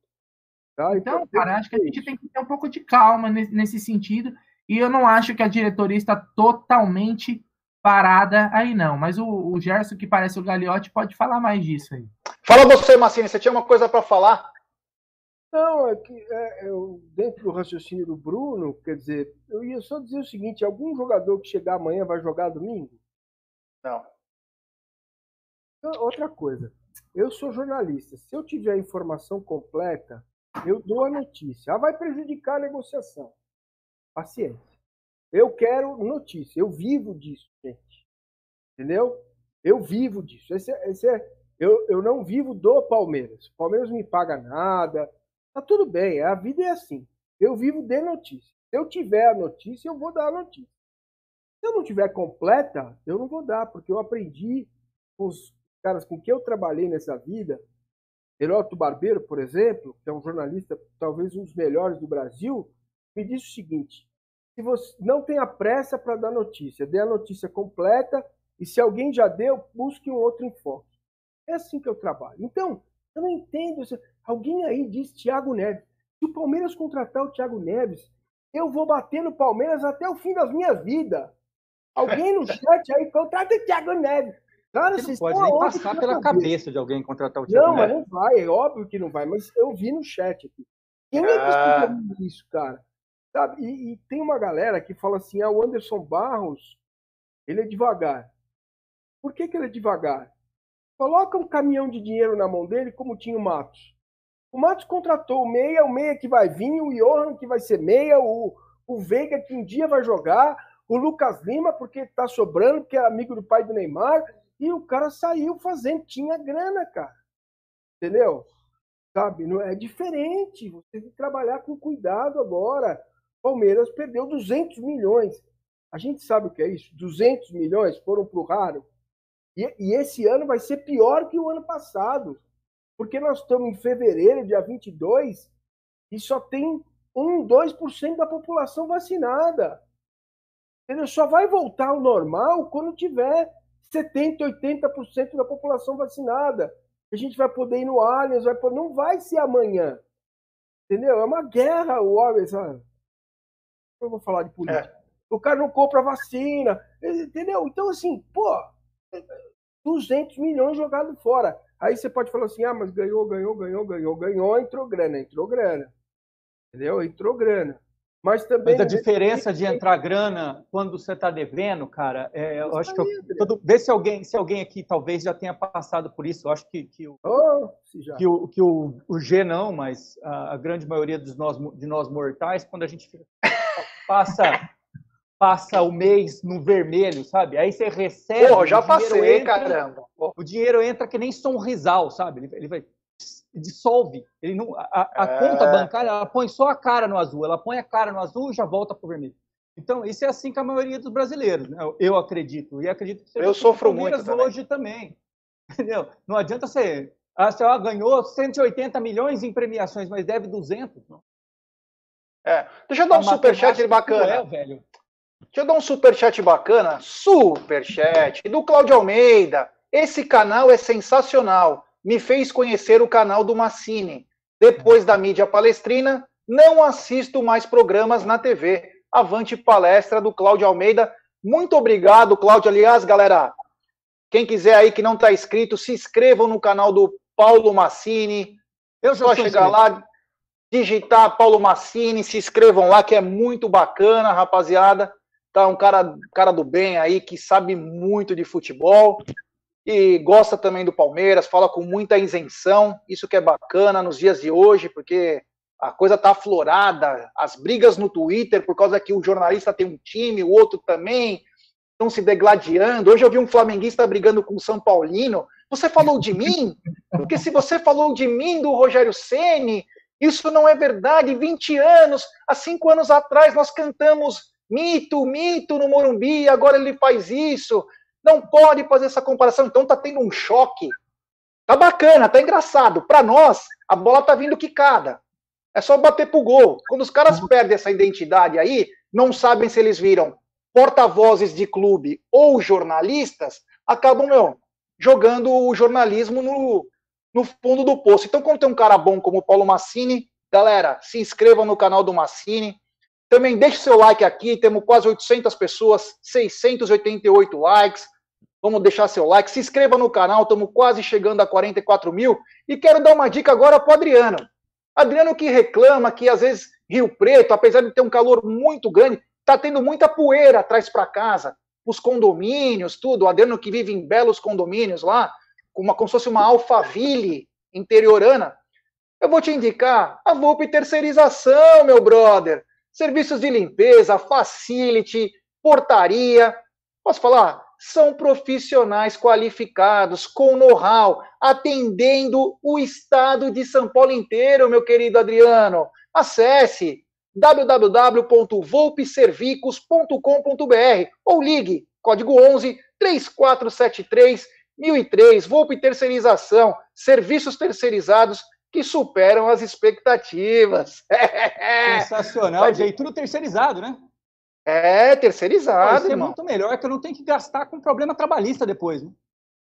Tá? Então, então cara, acho que a gente tem que ter um pouco de calma nesse sentido. E eu não acho que a diretoria está totalmente parada aí, não. Mas o, o Gerson, que parece o Gagliotti, pode falar mais disso aí. Fala você, Massini, você tinha uma coisa para falar? Não, é que é, eu, dentro do raciocínio do Bruno, quer dizer, eu ia só dizer o seguinte: algum jogador que chegar amanhã vai jogar domingo? Não. Outra coisa, eu sou jornalista. Se eu tiver a informação completa, eu dou a notícia. Ah, vai prejudicar a negociação. Paciência. Eu quero notícia, eu vivo disso, gente. Entendeu? Eu vivo disso. Esse, é, esse é, eu, eu não vivo do Palmeiras. O Palmeiras não me paga nada. Tá tudo bem, a vida é assim. Eu vivo de notícia. Se eu tiver a notícia, eu vou dar a notícia. Se eu não tiver completa, eu não vou dar, porque eu aprendi com os caras com quem eu trabalhei nessa vida. Heródoto Barbeiro, por exemplo, que é um jornalista talvez um dos melhores do Brasil, me disse o seguinte: se você não tenha pressa para dar notícia, dê a notícia completa e se alguém já deu, busque um outro enfoque. É assim que eu trabalho. Então, eu não entendo. Alguém aí diz Thiago Neves. Se o Palmeiras contratar o Thiago Neves, eu vou bater no Palmeiras até o fim das minhas vidas. Alguém no chat aí contrata o Thiago Neves. Cara, você pode nem passar pela cabeça. cabeça de alguém contratar o Thiago Não, Neves. mas não vai, é óbvio que não vai, mas eu vi no chat aqui. Quem é que ah. isso, cara? Sabe? E, e, tem uma galera que fala assim: ah, o Anderson Barros, ele é devagar. Por que, que ele é devagar? Coloca um caminhão de dinheiro na mão dele, como tinha o Matos. O Matos contratou o meia, o meia que vai vir, o Johan que vai ser meia, o, o Veiga que um dia vai jogar, o Lucas Lima porque tá sobrando, porque é amigo do pai do Neymar, e o cara saiu fazendo, tinha grana, cara. Entendeu? Sabe? Não é diferente. Você tem que trabalhar com cuidado agora. Palmeiras perdeu 200 milhões. A gente sabe o que é isso? 200 milhões foram pro raro. E, e esse ano vai ser pior que o ano passado. Porque nós estamos em fevereiro, dia 22, e só tem 1, 2% da população vacinada. Entendeu? Só vai voltar ao normal quando tiver 70%, 80% da população vacinada. A gente vai poder ir no Allianz, vai poder... não vai ser amanhã. Entendeu? É uma guerra o homem, sabe? Eu vou falar de política. É. O cara não compra vacina, entendeu? Então, assim, pô, 200 milhões jogados fora. Aí você pode falar assim, ah, mas ganhou, ganhou, ganhou, ganhou, ganhou, entrou grana, entrou grana. Entendeu? Entrou grana. Mas também. Mas a diferença de entrar grana quando você está devendo, cara, é, eu acho que. Eu, todo, vê se alguém, se alguém aqui talvez já tenha passado por isso. Eu acho que, que, o, oh, que, o, que o, o G não, mas a, a grande maioria dos nós, de nós mortais, quando a gente passa passa o mês no vermelho, sabe? Aí você recebe. Pô, já passei, entra, caramba. O dinheiro entra que nem sonrisal, sabe? Ele, ele vai dissolve. Ele não, a, a é... conta bancária ela põe só a cara no azul, ela põe a cara no azul e já volta para o vermelho. Então, isso é assim com a maioria dos brasileiros, né? eu acredito. E acredito que Eu sofro muito também. hoje também. Entendeu? Não adianta você. Ah, você ó, ganhou 180 milhões em premiações, mas deve 200. Não? É. Deixa eu dar um superchat bacana. É, velho. Deixa eu dar um superchat bacana. Superchat do Cláudio Almeida. Esse canal é sensacional me fez conhecer o canal do Massini. Depois da mídia palestrina, não assisto mais programas na TV. Avante palestra do Cláudio Almeida. Muito obrigado, Cláudio. Aliás, galera, quem quiser aí que não está inscrito, se inscrevam no canal do Paulo Massini. Eu só chegar lá, digitar Paulo Massini, se inscrevam lá, que é muito bacana, rapaziada. Tá um cara, cara do bem aí que sabe muito de futebol e gosta também do Palmeiras, fala com muita isenção, isso que é bacana nos dias de hoje, porque a coisa tá aflorada, as brigas no Twitter por causa que o jornalista tem um time, o outro também, estão se degladiando. Hoje eu vi um flamenguista brigando com o São Paulino. Você falou de mim? Porque se você falou de mim, do Rogério Ceni, isso não é verdade. 20 anos, há cinco anos atrás, nós cantamos mito, mito no Morumbi, agora ele faz isso. Não pode fazer essa comparação. Então tá tendo um choque. Tá bacana, tá engraçado. Para nós, a bola tá vindo quicada. É só bater pro gol. Quando os caras perdem essa identidade aí, não sabem se eles viram porta-vozes de clube ou jornalistas, acabam, meu, jogando o jornalismo no, no fundo do poço. Então, quando tem um cara bom como o Paulo Massini, galera, se inscrevam no canal do Massini. Também deixe seu like aqui, temos quase 800 pessoas, 688 likes. Vamos deixar seu like, se inscreva no canal, estamos quase chegando a 44 mil. E quero dar uma dica agora para Adriano. Adriano que reclama que às vezes Rio Preto, apesar de ter um calor muito grande, está tendo muita poeira atrás para casa, os condomínios, tudo. O Adriano que vive em belos condomínios lá, uma, como se fosse uma alfaville interiorana. Eu vou te indicar a Volpe Terceirização, meu brother. Serviços de limpeza, facility, portaria. Posso falar? São profissionais qualificados, com know-how, atendendo o estado de São Paulo inteiro, meu querido Adriano. Acesse www.volpeservicos.com.br ou ligue código 11 3473 1003. Volpe Terceirização, serviços terceirizados que superam as expectativas. Sensacional, gente. Tudo terceirizado, né? É, terceirizado. Pô, isso é muito melhor, que eu não tenho que gastar com problema trabalhista depois. Né?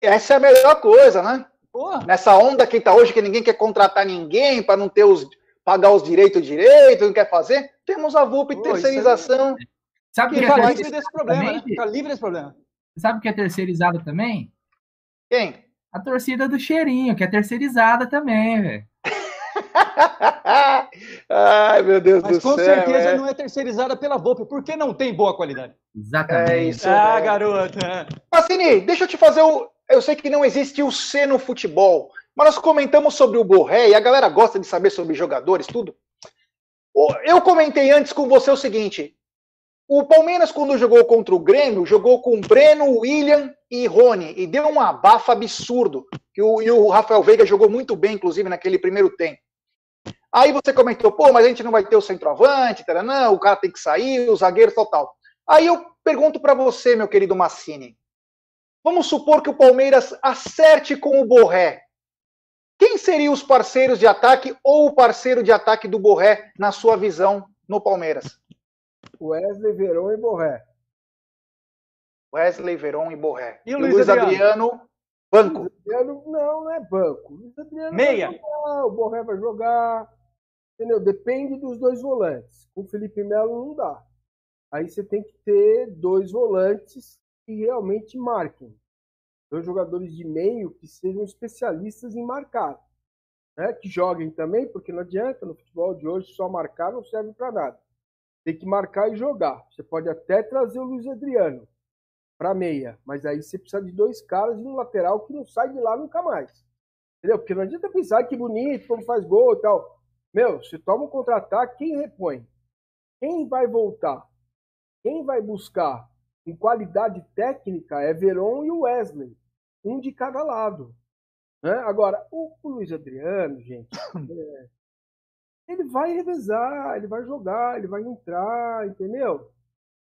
Essa é a melhor coisa, né? Porra. Nessa onda que está hoje, que ninguém quer contratar ninguém para não ter os pagar os direitos direito, não quer fazer, temos a VUP Pô, terceirização. É... Sabe que, que é livre desse problema, né? Fica livre desse problema. Sabe o que é terceirizado também? Quem? A torcida do cheirinho, que é terceirizada também, velho. Ai, meu Deus Mas do céu. Mas com certeza é. não é terceirizada pela Volpe, porque não tem boa qualidade. Exatamente. É isso. Ah, garota. Massini, deixa eu te fazer o. Eu sei que não existe o C no futebol, mas nós comentamos sobre o Borré e a galera gosta de saber sobre jogadores, tudo. Eu comentei antes com você o seguinte: o Palmeiras, quando jogou contra o Grêmio, jogou com Breno, William e Rony, e deu um abafa absurdo. E o, e o Rafael Veiga jogou muito bem, inclusive, naquele primeiro tempo. Aí você comentou, pô, mas a gente não vai ter o centroavante, não, o cara tem que sair, o zagueiro total. Aí eu pergunto para você, meu querido Massini. Vamos supor que o Palmeiras acerte com o Borré. Quem seriam os parceiros de ataque ou o parceiro de ataque do Borré, na sua visão, no Palmeiras? Wesley, Veron e Borré. Wesley, Veron e Borré. E o Luiz, Luiz Adriano? Adriano? banco. Luiz Adriano, não, não é banco. Luiz Adriano Meia. Jogar, o Borré vai jogar. Entendeu? Depende dos dois volantes. Com o Felipe Melo não dá. Aí você tem que ter dois volantes que realmente marquem. Dois jogadores de meio que sejam especialistas em marcar. Né? Que joguem também, porque não adianta no futebol de hoje só marcar não serve para nada tem que marcar e jogar. Você pode até trazer o Luiz Adriano para meia, mas aí você precisa de dois caras e um lateral que não sai de lá nunca mais. Entendeu? Porque não adianta pensar que bonito, como faz gol e tal. Meu, se toma um contra-ataque, quem repõe? Quem vai voltar? Quem vai buscar em qualidade técnica é Veron e o Wesley. Um de cada lado. Né? Agora, o, o Luiz Adriano, gente, é, ele vai revezar, ele vai jogar, ele vai entrar, entendeu?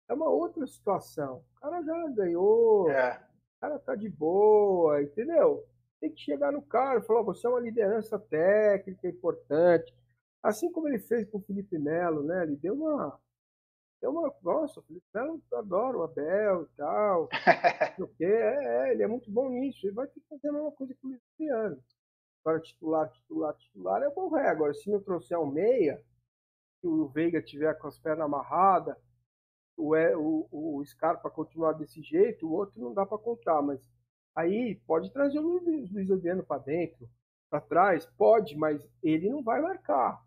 É uma outra situação. O cara já ganhou, é. o cara tá de boa, entendeu? Tem que chegar no cara e falar: você é uma liderança técnica importante. Assim como ele fez com o Felipe Melo, né? Ele deu uma. Deu uma. Nossa, o Felipe Melo adora o Abel e tal. porque é, é, ele é muito bom nisso. Ele vai ter que fazer a mesma coisa com o Luciano. Agora, titular, titular, titular é bom ré. Agora, se não trouxer um meia, se o Veiga tiver com as pernas amarradas, o, o, o Scarpa continuar desse jeito, o outro não dá para contar. Mas aí pode trazer o Luiz, Luiz Adriano para dentro, para trás, pode, mas ele não vai marcar.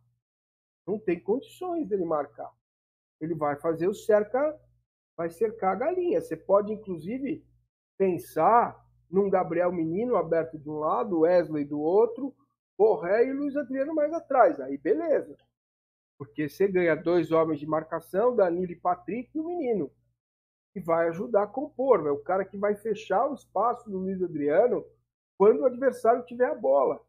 Não tem condições dele marcar. Ele vai fazer o cerca, vai cercar a galinha. Você pode, inclusive, pensar num Gabriel Menino aberto de um lado, Wesley do outro, Borré e Luiz Adriano mais atrás. Aí beleza. Porque você ganha dois homens de marcação, Danilo e Patrick e o menino. Que vai ajudar a compor. É o cara que vai fechar o espaço do Luiz Adriano quando o adversário tiver a bola.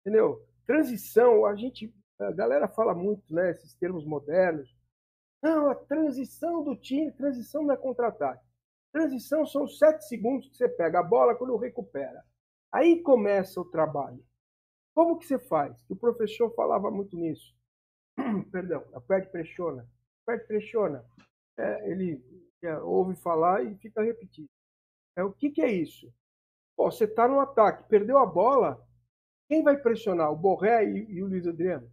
Entendeu? Transição, a gente. A galera fala muito, né? Esses termos modernos. Não, a transição do time, transição não é contra-ataque. Transição são sete segundos que você pega a bola quando recupera. Aí começa o trabalho. Como que você faz? O professor falava muito nisso. Perdão, aperte pressiona. Aperte pressiona. É, ele é, ouve falar e fica repetindo. É, o que, que é isso? Pô, você está no ataque, perdeu a bola, quem vai pressionar? O Borré e, e o Luiz Adriano?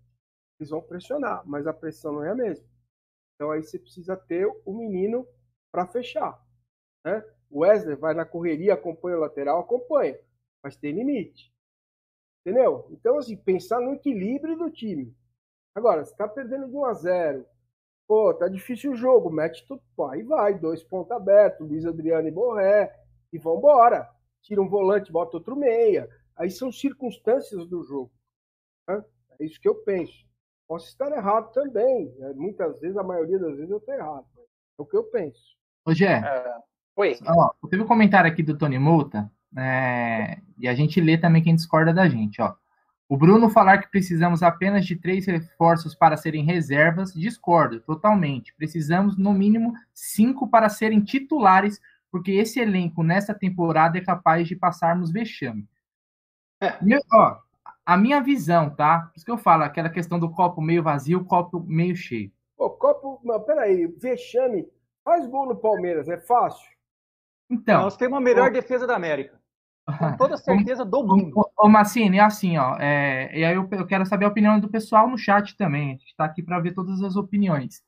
Eles vão pressionar, mas a pressão não é a mesma. Então aí você precisa ter o menino para fechar. Né? O Wesley vai na correria, acompanha o lateral, acompanha, mas tem limite. Entendeu? Então, assim, pensar no equilíbrio do time. Agora, você tá perdendo de 1 a 0 Pô, tá difícil o jogo, mete tudo. Pô, aí vai, dois pontos abertos, Luiz Adriano e Borré, e vambora. Tira um volante, bota outro meia. Aí são circunstâncias do jogo. Né? É isso que eu penso. Posso estar errado também. Né? Muitas vezes, a maioria das vezes, eu estou errado. É o que eu penso. Ô, Gé. É... Oi. Ó, teve um comentário aqui do Tony Multa, é... e a gente lê também quem discorda da gente, ó. O Bruno falar que precisamos apenas de três reforços para serem reservas, discordo totalmente. Precisamos, no mínimo, cinco para serem titulares, porque esse elenco nessa temporada é capaz de passarmos vexame. É. ó, a minha visão, tá? Por isso que eu falo, aquela questão do copo meio vazio, copo meio cheio. O copo, mas peraí, vexame, faz gol no Palmeiras, é fácil. Então. Nós temos a melhor defesa da América. Com toda certeza do mundo. Ô, Massini, é assim, ó. É, e aí eu, eu, quero saber a opinião do pessoal no chat também. A gente está aqui para ver todas as opiniões.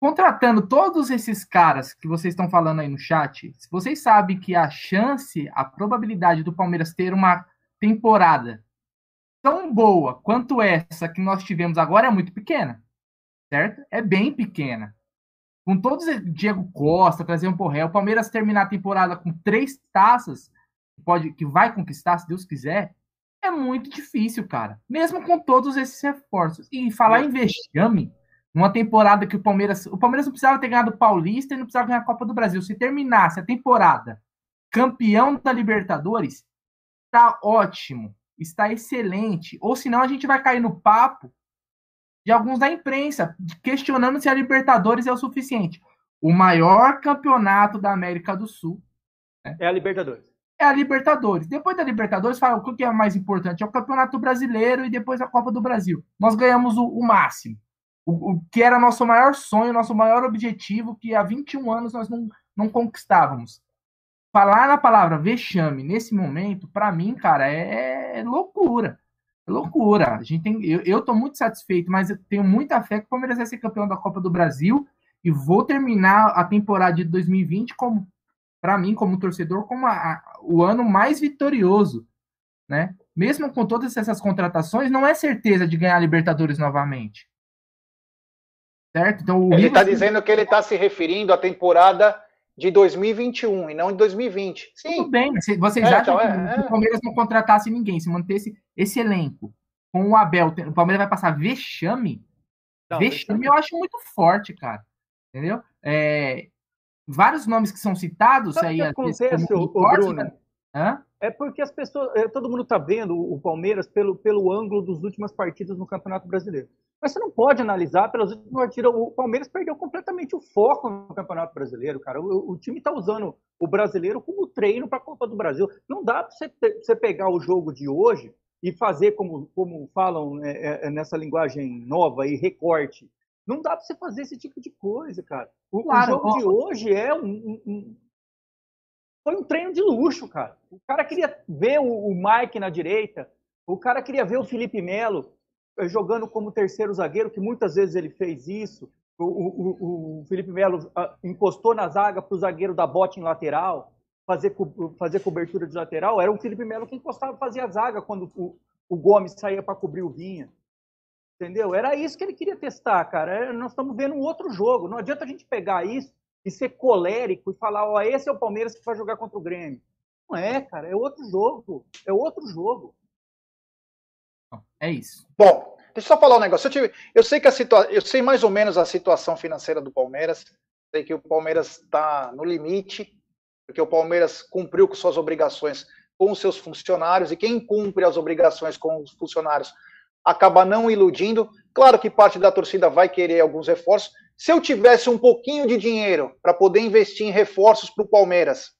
Contratando todos esses caras que vocês estão falando aí no chat, vocês sabem que a chance, a probabilidade do Palmeiras ter uma temporada tão boa quanto essa que nós tivemos agora é muito pequena, certo? É bem pequena. Com todos Diego Costa, trazer um porré, o Palmeiras terminar a temporada com três taças, pode que vai conquistar, se Deus quiser, é muito difícil, cara. Mesmo com todos esses reforços. E falar em vexame, numa temporada que o Palmeiras. O Palmeiras não precisava ter ganhado o Paulista e não precisava ganhar a Copa do Brasil. Se terminasse a temporada campeão da Libertadores, está ótimo, está excelente. Ou senão a gente vai cair no papo de alguns da imprensa questionando se a Libertadores é o suficiente. O maior campeonato da América do Sul né? é a Libertadores. É a Libertadores. Depois da Libertadores, fala o que é mais importante? É o Campeonato Brasileiro e depois a Copa do Brasil. Nós ganhamos o, o máximo. O, o, que era nosso maior sonho, nosso maior objetivo, que há 21 anos nós não, não conquistávamos falar na palavra vexame nesse momento, para mim, cara, é, é, loucura. É loucura. A gente tem, eu, eu tô muito satisfeito, mas eu tenho muita fé que o Palmeiras vai ser campeão da Copa do Brasil e vou terminar a temporada de 2020 como, para mim, como torcedor, como a, a, o ano mais vitorioso, né? Mesmo com todas essas contratações, não é certeza de ganhar a Libertadores novamente. Certo? Então, ele está dizendo que ele está se referindo à temporada de 2021 e não de 2020. Sim. Tudo bem, vocês é, acham então, que é, o é. Palmeiras não contratasse ninguém, se mantesse esse elenco com o Abel, o Palmeiras vai passar vexame? Não, vexame eu acho muito forte, cara. Entendeu? É, vários nomes que são citados Sabe aí. O que acontece, o, Bruno? Né? Hã? É porque as pessoas, é, todo mundo está vendo o Palmeiras pelo, pelo ângulo dos últimas partidas no Campeonato Brasileiro. Mas você não pode analisar pelas últimas partidas. O Palmeiras perdeu completamente o foco no Campeonato Brasileiro, cara. O, o time está usando o brasileiro como treino para a Copa do Brasil. Não dá para você, você, pegar o jogo de hoje e fazer como, como falam é, é, é nessa linguagem nova e recorte. Não dá para você fazer esse tipo de coisa, cara. O, claro, o jogo ó. de hoje é um, um, foi um treino de luxo, cara. O cara queria ver o, Mike na direita, o cara queria ver o Felipe Melo jogando como terceiro zagueiro, que muitas vezes ele fez isso. O, o, o Felipe Melo ah, encostou na zaga para o zagueiro da bote em lateral, fazer, fazer cobertura de lateral. Era o Felipe Melo que encostava fazia a zaga quando o, o Gomes saía para cobrir o Vinha. Entendeu? Era isso que ele queria testar, cara. É, nós estamos vendo um outro jogo. Não adianta a gente pegar isso e ser colérico e falar, ó, esse é o Palmeiras que vai jogar contra o Grêmio. Não é, cara, é outro jogo. É outro jogo. É isso. Bom, deixa eu só falar um negócio. Eu, tive, eu sei que a situação, eu sei mais ou menos a situação financeira do Palmeiras. Sei que o Palmeiras está no limite, porque o Palmeiras cumpriu com suas obrigações com os seus funcionários e quem cumpre as obrigações com os funcionários acaba não iludindo. Claro que parte da torcida vai querer alguns reforços. Se eu tivesse um pouquinho de dinheiro para poder investir em reforços para o Palmeiras,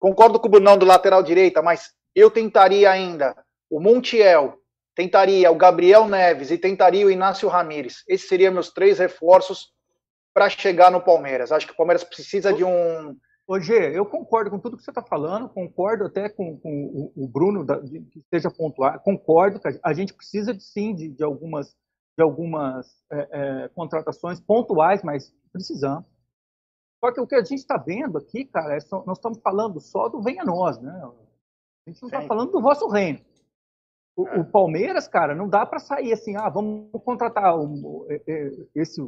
concordo com o Brunão do lateral direita, mas eu tentaria ainda o Montiel, tentaria o Gabriel Neves e tentaria o Inácio Ramírez. Esses seriam meus três reforços para chegar no Palmeiras. Acho que o Palmeiras precisa de um. Ô, Gê, eu concordo com tudo que você está falando, concordo até com, com o Bruno, que esteja pontuar, concordo que a gente precisa de, sim de, de algumas, de algumas é, é, contratações pontuais, mas precisamos. Só que o que a gente está vendo aqui, cara, é só, nós estamos falando só do venha nós, né? A gente não está falando do vosso reino. O, é. o, Palmeiras, cara, não dá para sair assim, ah, vamos contratar um, esse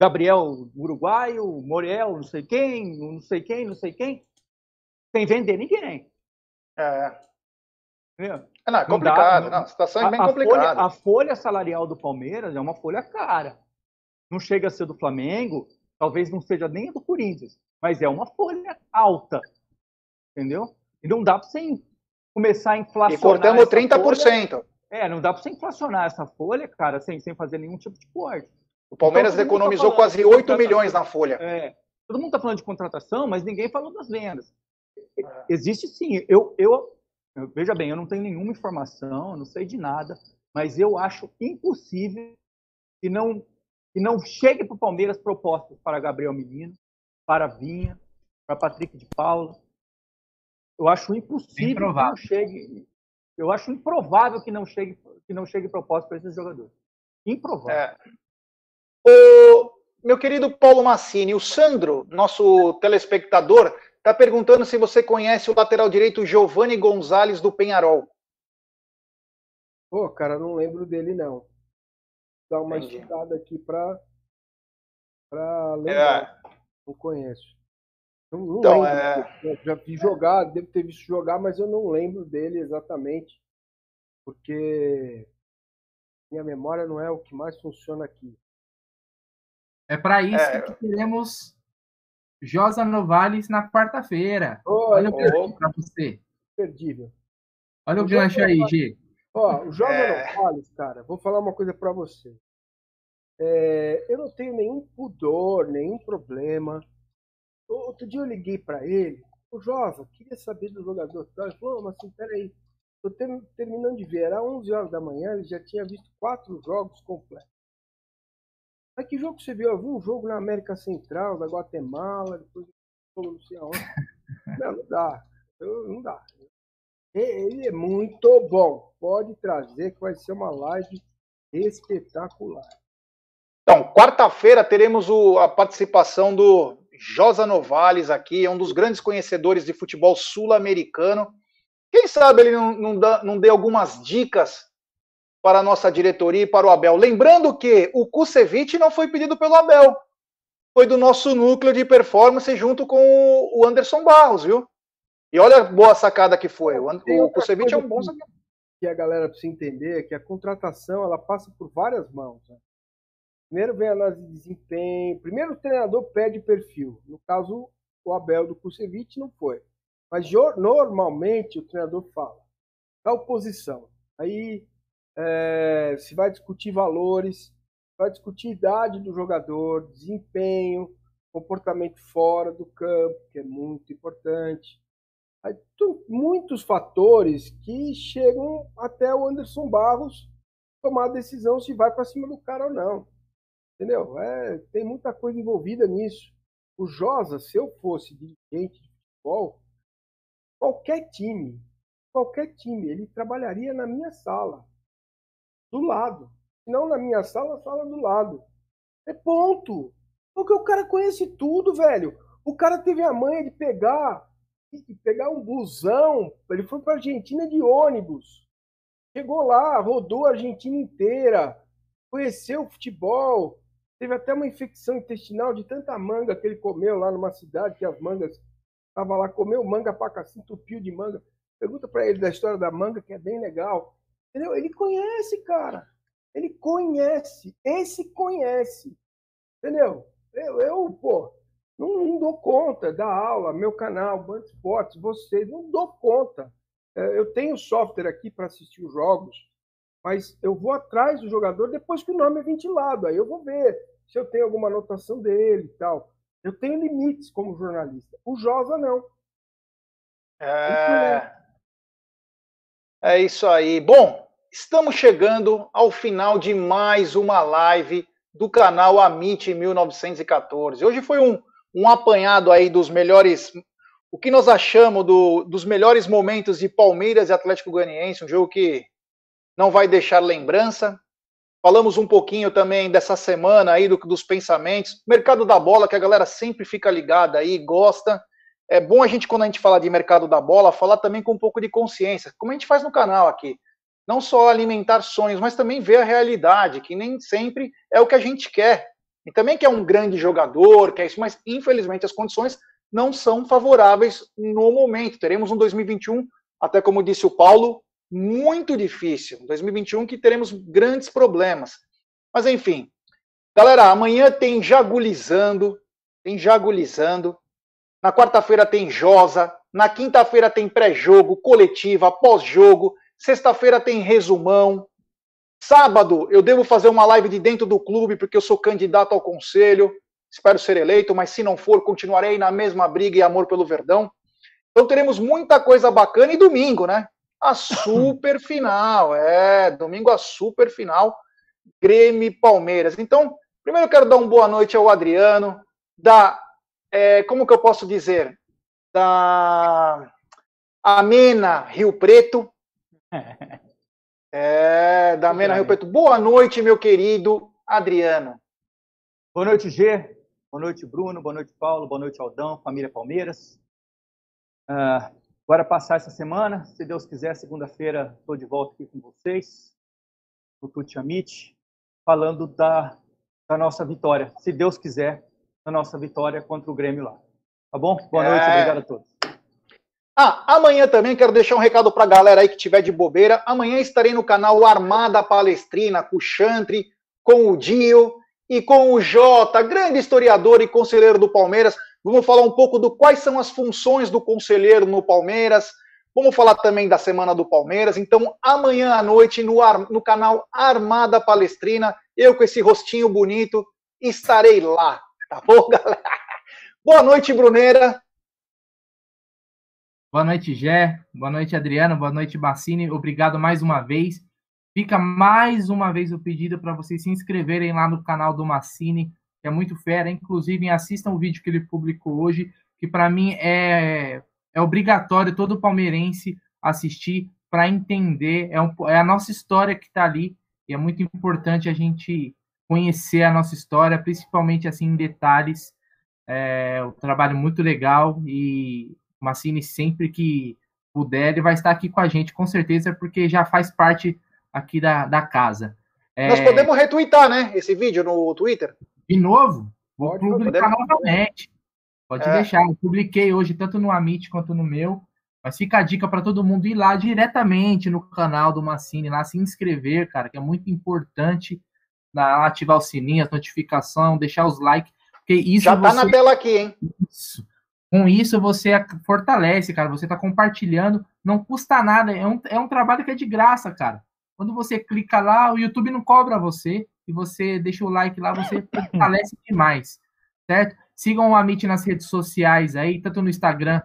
Gabriel uruguaio, Morel, não sei quem, não sei quem, não sei quem, sem vender ninguém. É. É, não, é complicado. Não, dá, não, a situação é bem a, complicada. A, a folha salarial do Palmeiras é uma folha cara. Não chega a ser do Flamengo, talvez não seja nem a do Corinthians, mas é uma folha alta. Entendeu? E não dá para você começar a inflacionar. E cortamos 30%. Folha. É, não dá para você inflacionar essa folha, cara, sem, sem fazer nenhum tipo de corte. O Palmeiras então, economizou tá quase 8 milhões na folha. É, todo mundo está falando de contratação, mas ninguém falou das vendas. É. Existe sim. Eu, eu, veja bem, eu não tenho nenhuma informação, não sei de nada, mas eu acho impossível que não, que não chegue para o Palmeiras propostas para Gabriel Menino, para Vinha, para Patrick de Paula. Eu acho impossível que não chegue. Eu acho improvável que não chegue, que não chegue proposta para esses jogadores. Improvável. É. O meu querido Paulo Massini, o Sandro, nosso telespectador, está perguntando se você conhece o lateral direito Giovanni Gonzalez do Penharol. Pô, cara, não lembro dele não. Dá uma Entendi. estudada aqui para para lembrar. É. Não conheço. Não, não então, lembro. É... já vi jogar, devo ter visto jogar, mas eu não lembro dele exatamente, porque minha memória não é o que mais funciona aqui. É para isso é... que queremos Josa Novales na quarta-feira. Olha o gancho para você. Perdível. Olha o, o gancho aí, G. Ó, o Josa é... Novales, cara, vou falar uma coisa para você. É, eu não tenho nenhum pudor, nenhum problema. Outro dia eu liguei para ele, o Josa, queria saber do jogador. Ele falou, mas assim, peraí, estou terminando de ver, era 11 horas da manhã, ele já tinha visto quatro jogos completos. Mas que jogo você viu? Eu vi um jogo na América Central, da Guatemala, depois não sei aonde. Não, não dá. Não dá. Ele é muito bom. Pode trazer que vai ser uma live espetacular. Então, quarta-feira teremos o, a participação do Josa Novales aqui, é um dos grandes conhecedores de futebol sul-americano. Quem sabe ele não, não, dá, não dê algumas dicas para a nossa diretoria e para o Abel. Lembrando que o Kusevich não foi pedido pelo Abel, foi do nosso núcleo de performance junto com o Anderson Barros, viu? E olha a boa sacada que foi. O, o Kusevich é um bom sacada. Que a galera precisa entender é que a contratação ela passa por várias mãos. Né? Primeiro vem a análise de desempenho, primeiro o treinador pede perfil. No caso, o Abel do Kusevich não foi. Mas normalmente o treinador fala da oposição. Aí é, se vai discutir valores, vai discutir idade do jogador, desempenho, comportamento fora do campo, que é muito importante. Aí, muitos fatores que chegam até o Anderson Barros tomar a decisão se vai para cima do cara ou não. Entendeu? É, tem muita coisa envolvida nisso. O Josa, se eu fosse dirigente de futebol, qualquer time, qualquer time, ele trabalharia na minha sala do lado. Não na minha sala, sala do lado. É ponto. Porque o cara conhece tudo, velho. O cara teve a manha de pegar de pegar um busão. Ele foi para Argentina de ônibus. Chegou lá, rodou a Argentina inteira, conheceu o futebol. Teve até uma infecção intestinal de tanta manga que ele comeu lá numa cidade que as mangas tava lá, comeu manga pra cacete, entupiu de manga. Pergunta para ele da história da manga, que é bem legal. Entendeu? Ele conhece, cara. Ele conhece. Esse conhece. Entendeu? Eu, eu pô, não, não, dou conta da aula, meu canal, Band Esportes, vocês, não dou conta. É, eu tenho software aqui para assistir os jogos, mas eu vou atrás do jogador depois que o nome é ventilado. Aí eu vou ver se eu tenho alguma anotação dele e tal. Eu tenho limites como jornalista. O Josa não. É... É isso aí. Bom, estamos chegando ao final de mais uma live do canal Amit 1914. Hoje foi um, um apanhado aí dos melhores, o que nós achamos do, dos melhores momentos de Palmeiras e Atlético Goianiense, um jogo que não vai deixar lembrança. Falamos um pouquinho também dessa semana aí do, dos pensamentos, mercado da bola que a galera sempre fica ligada aí, gosta é bom a gente, quando a gente fala de mercado da bola, falar também com um pouco de consciência, como a gente faz no canal aqui. Não só alimentar sonhos, mas também ver a realidade, que nem sempre é o que a gente quer. E também que é um grande jogador, que é isso, mas infelizmente as condições não são favoráveis no momento. Teremos um 2021, até como disse o Paulo, muito difícil. 2021 que teremos grandes problemas. Mas enfim, galera, amanhã tem Jagulizando, tem Jagulizando. Na quarta-feira tem Josa, na quinta-feira tem pré-jogo, coletiva, pós-jogo. Sexta-feira tem resumão. Sábado eu devo fazer uma live de dentro do clube porque eu sou candidato ao conselho. Espero ser eleito, mas se não for, continuarei na mesma briga e amor pelo Verdão. Então teremos muita coisa bacana e domingo, né? A super final, é, domingo a super final, Grêmio e Palmeiras. Então, primeiro eu quero dar uma boa noite ao Adriano, da, é, como que eu posso dizer, da Amena Rio Preto. É, da Amena Rio Preto. Boa noite, meu querido Adriano. Boa noite, G. Boa noite, Bruno. Boa noite, Paulo. Boa noite, Aldão, família Palmeiras. Uh, agora passar essa semana, se Deus quiser, segunda-feira estou de volta aqui com vocês, no Tutiamite, falando da, da nossa vitória, se Deus quiser, da nossa vitória contra o Grêmio lá. Tá bom? Boa noite, é... obrigado a todos. Ah, amanhã também quero deixar um recado para a galera aí que tiver de bobeira. Amanhã estarei no canal Armada Palestrina com o Chantre, com o Dio e com o Jota, grande historiador e conselheiro do Palmeiras. Vamos falar um pouco do quais são as funções do conselheiro no Palmeiras. Vamos falar também da semana do Palmeiras. Então, amanhã à noite, no, ar, no canal Armada Palestrina, eu com esse rostinho bonito, estarei lá. Tá bom, galera? Boa noite, Bruneira. Boa noite, Gé. Boa noite, Adriano. Boa noite, Bassini. Obrigado mais uma vez. Fica mais uma vez o pedido para vocês se inscreverem lá no canal do Massini que é muito fera. Inclusive, assistam o vídeo que ele publicou hoje, que para mim é, é obrigatório todo palmeirense assistir para entender. É, um, é a nossa história que está ali, e é muito importante a gente conhecer a nossa história, principalmente assim em detalhes. É um trabalho muito legal e o Massini sempre que puder, ele vai estar aqui com a gente, com certeza, porque já faz parte aqui da, da casa. É... Nós podemos retweetar, né, esse vídeo no Twitter? De novo? Vou Pode, publicar novamente. Pode é. deixar. Eu publiquei hoje tanto no Amit quanto no meu. Mas fica a dica para todo mundo ir lá diretamente no canal do Massini, lá se inscrever, cara, que é muito importante lá, ativar o sininho, as notificações, deixar os likes. Porque isso Já tá você... na tela aqui, hein? Isso. Com isso você fortalece, cara. Você tá compartilhando, não custa nada. É um, é um trabalho que é de graça, cara. Quando você clica lá, o YouTube não cobra você e você deixa o like lá, você fortalece demais, certo? Sigam o Amit nas redes sociais aí, tanto no Instagram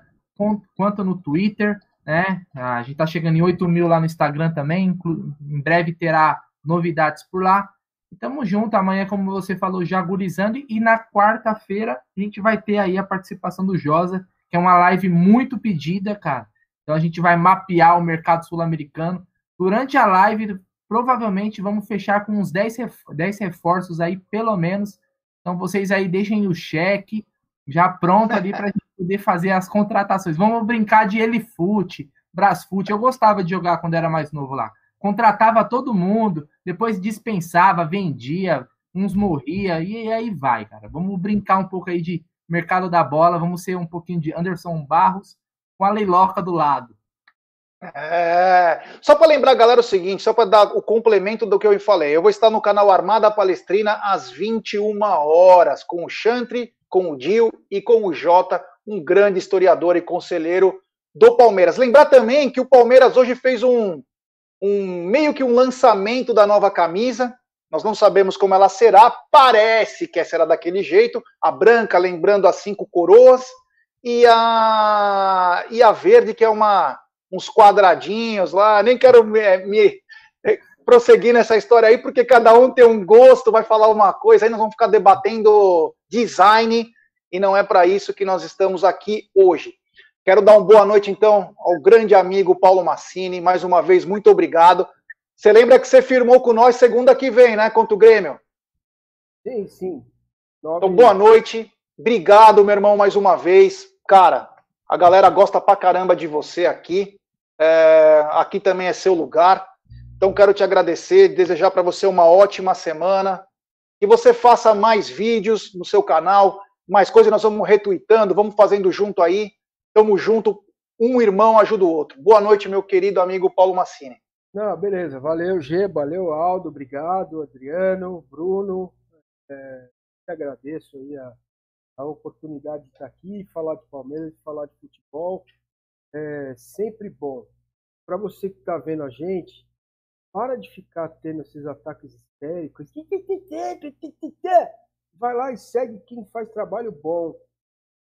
quanto no Twitter, né? A gente tá chegando em 8 mil lá no Instagram também, em breve terá novidades por lá. E tamo junto, amanhã, como você falou, já agorizando, e na quarta-feira a gente vai ter aí a participação do Josa, que é uma live muito pedida, cara. Então a gente vai mapear o mercado sul-americano. Durante a live, provavelmente vamos fechar com uns 10, 10 reforços aí, pelo menos. Então vocês aí deixem o cheque já pronto ali para gente poder fazer as contratações. Vamos brincar de Elifute, Brasfoot. Eu gostava de jogar quando era mais novo lá. Contratava todo mundo, depois dispensava, vendia, uns morria, e aí vai, cara. Vamos brincar um pouco aí de mercado da bola, vamos ser um pouquinho de Anderson Barros com a Leiloca do lado. É, só para lembrar, galera, o seguinte, só para dar o complemento do que eu falei, eu vou estar no canal Armada Palestrina às 21 horas, com o Chantre, com o Dil e com o Jota, um grande historiador e conselheiro do Palmeiras. Lembrar também que o Palmeiras hoje fez um, um meio que um lançamento da nova camisa. Nós não sabemos como ela será, parece que será daquele jeito, a branca lembrando as cinco coroas. E a e a verde que é uma uns quadradinhos lá, nem quero me, me, prosseguir nessa história aí, porque cada um tem um gosto, vai falar uma coisa, aí nós vamos ficar debatendo design, e não é para isso que nós estamos aqui hoje. Quero dar uma boa noite, então, ao grande amigo Paulo Massini, mais uma vez, muito obrigado. Você lembra que você firmou com nós segunda que vem, né, contra o Grêmio? Sim, sim. Então, boa noite, obrigado, meu irmão, mais uma vez. Cara, a galera gosta pra caramba de você aqui. É, aqui também é seu lugar. Então, quero te agradecer, desejar para você uma ótima semana. Que você faça mais vídeos no seu canal, mais coisas nós vamos retweetando, vamos fazendo junto aí. Tamo junto um irmão ajuda o outro. Boa noite, meu querido amigo Paulo Massini. Não, beleza. Valeu, G, valeu, Aldo, obrigado, Adriano, Bruno. É, agradeço aí a, a oportunidade de estar aqui, falar de Palmeiras, falar de futebol. É sempre bom. Para você que está vendo a gente, para de ficar tendo esses ataques histéricos. Vai lá e segue quem faz trabalho bom.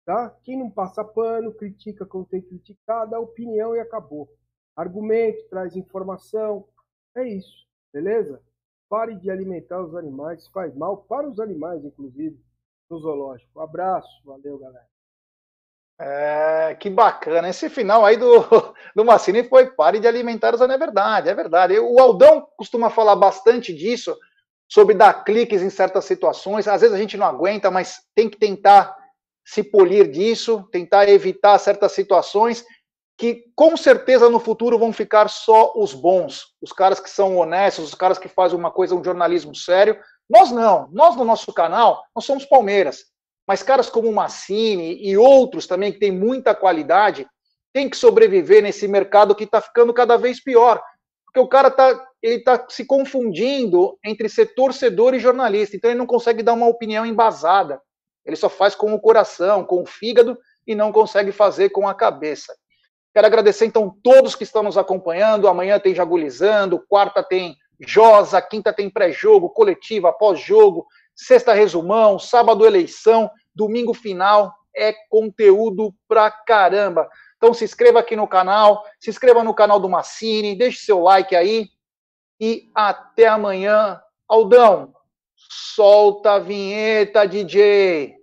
Tá? Quem não passa pano, critica como tem criticado, dá opinião e acabou. Argumento, traz informação. É isso, beleza? Pare de alimentar os animais, faz mal para os animais, inclusive, no zoológico. Abraço, valeu, galera. É, que bacana. Esse final aí do, do Massini foi pare de alimentar os animais. É verdade, é verdade. O Aldão costuma falar bastante disso, sobre dar cliques em certas situações. Às vezes a gente não aguenta, mas tem que tentar se polir disso, tentar evitar certas situações que com certeza no futuro vão ficar só os bons, os caras que são honestos, os caras que fazem uma coisa, um jornalismo sério. Nós não, nós no nosso canal, nós somos Palmeiras. Mas caras como Massini e outros também que têm muita qualidade, têm que sobreviver nesse mercado que está ficando cada vez pior. Porque o cara está ele tá se confundindo entre ser torcedor e jornalista, então ele não consegue dar uma opinião embasada. Ele só faz com o coração, com o fígado e não consegue fazer com a cabeça. Quero agradecer então todos que estão nos acompanhando. Amanhã tem Jagulizando, quarta tem Josa, quinta tem pré-jogo, coletiva, pós-jogo, sexta resumão, sábado eleição, domingo final. É conteúdo pra caramba. Então se inscreva aqui no canal, se inscreva no canal do Massini, deixe seu like aí e até amanhã. Aldão, solta a vinheta, DJ.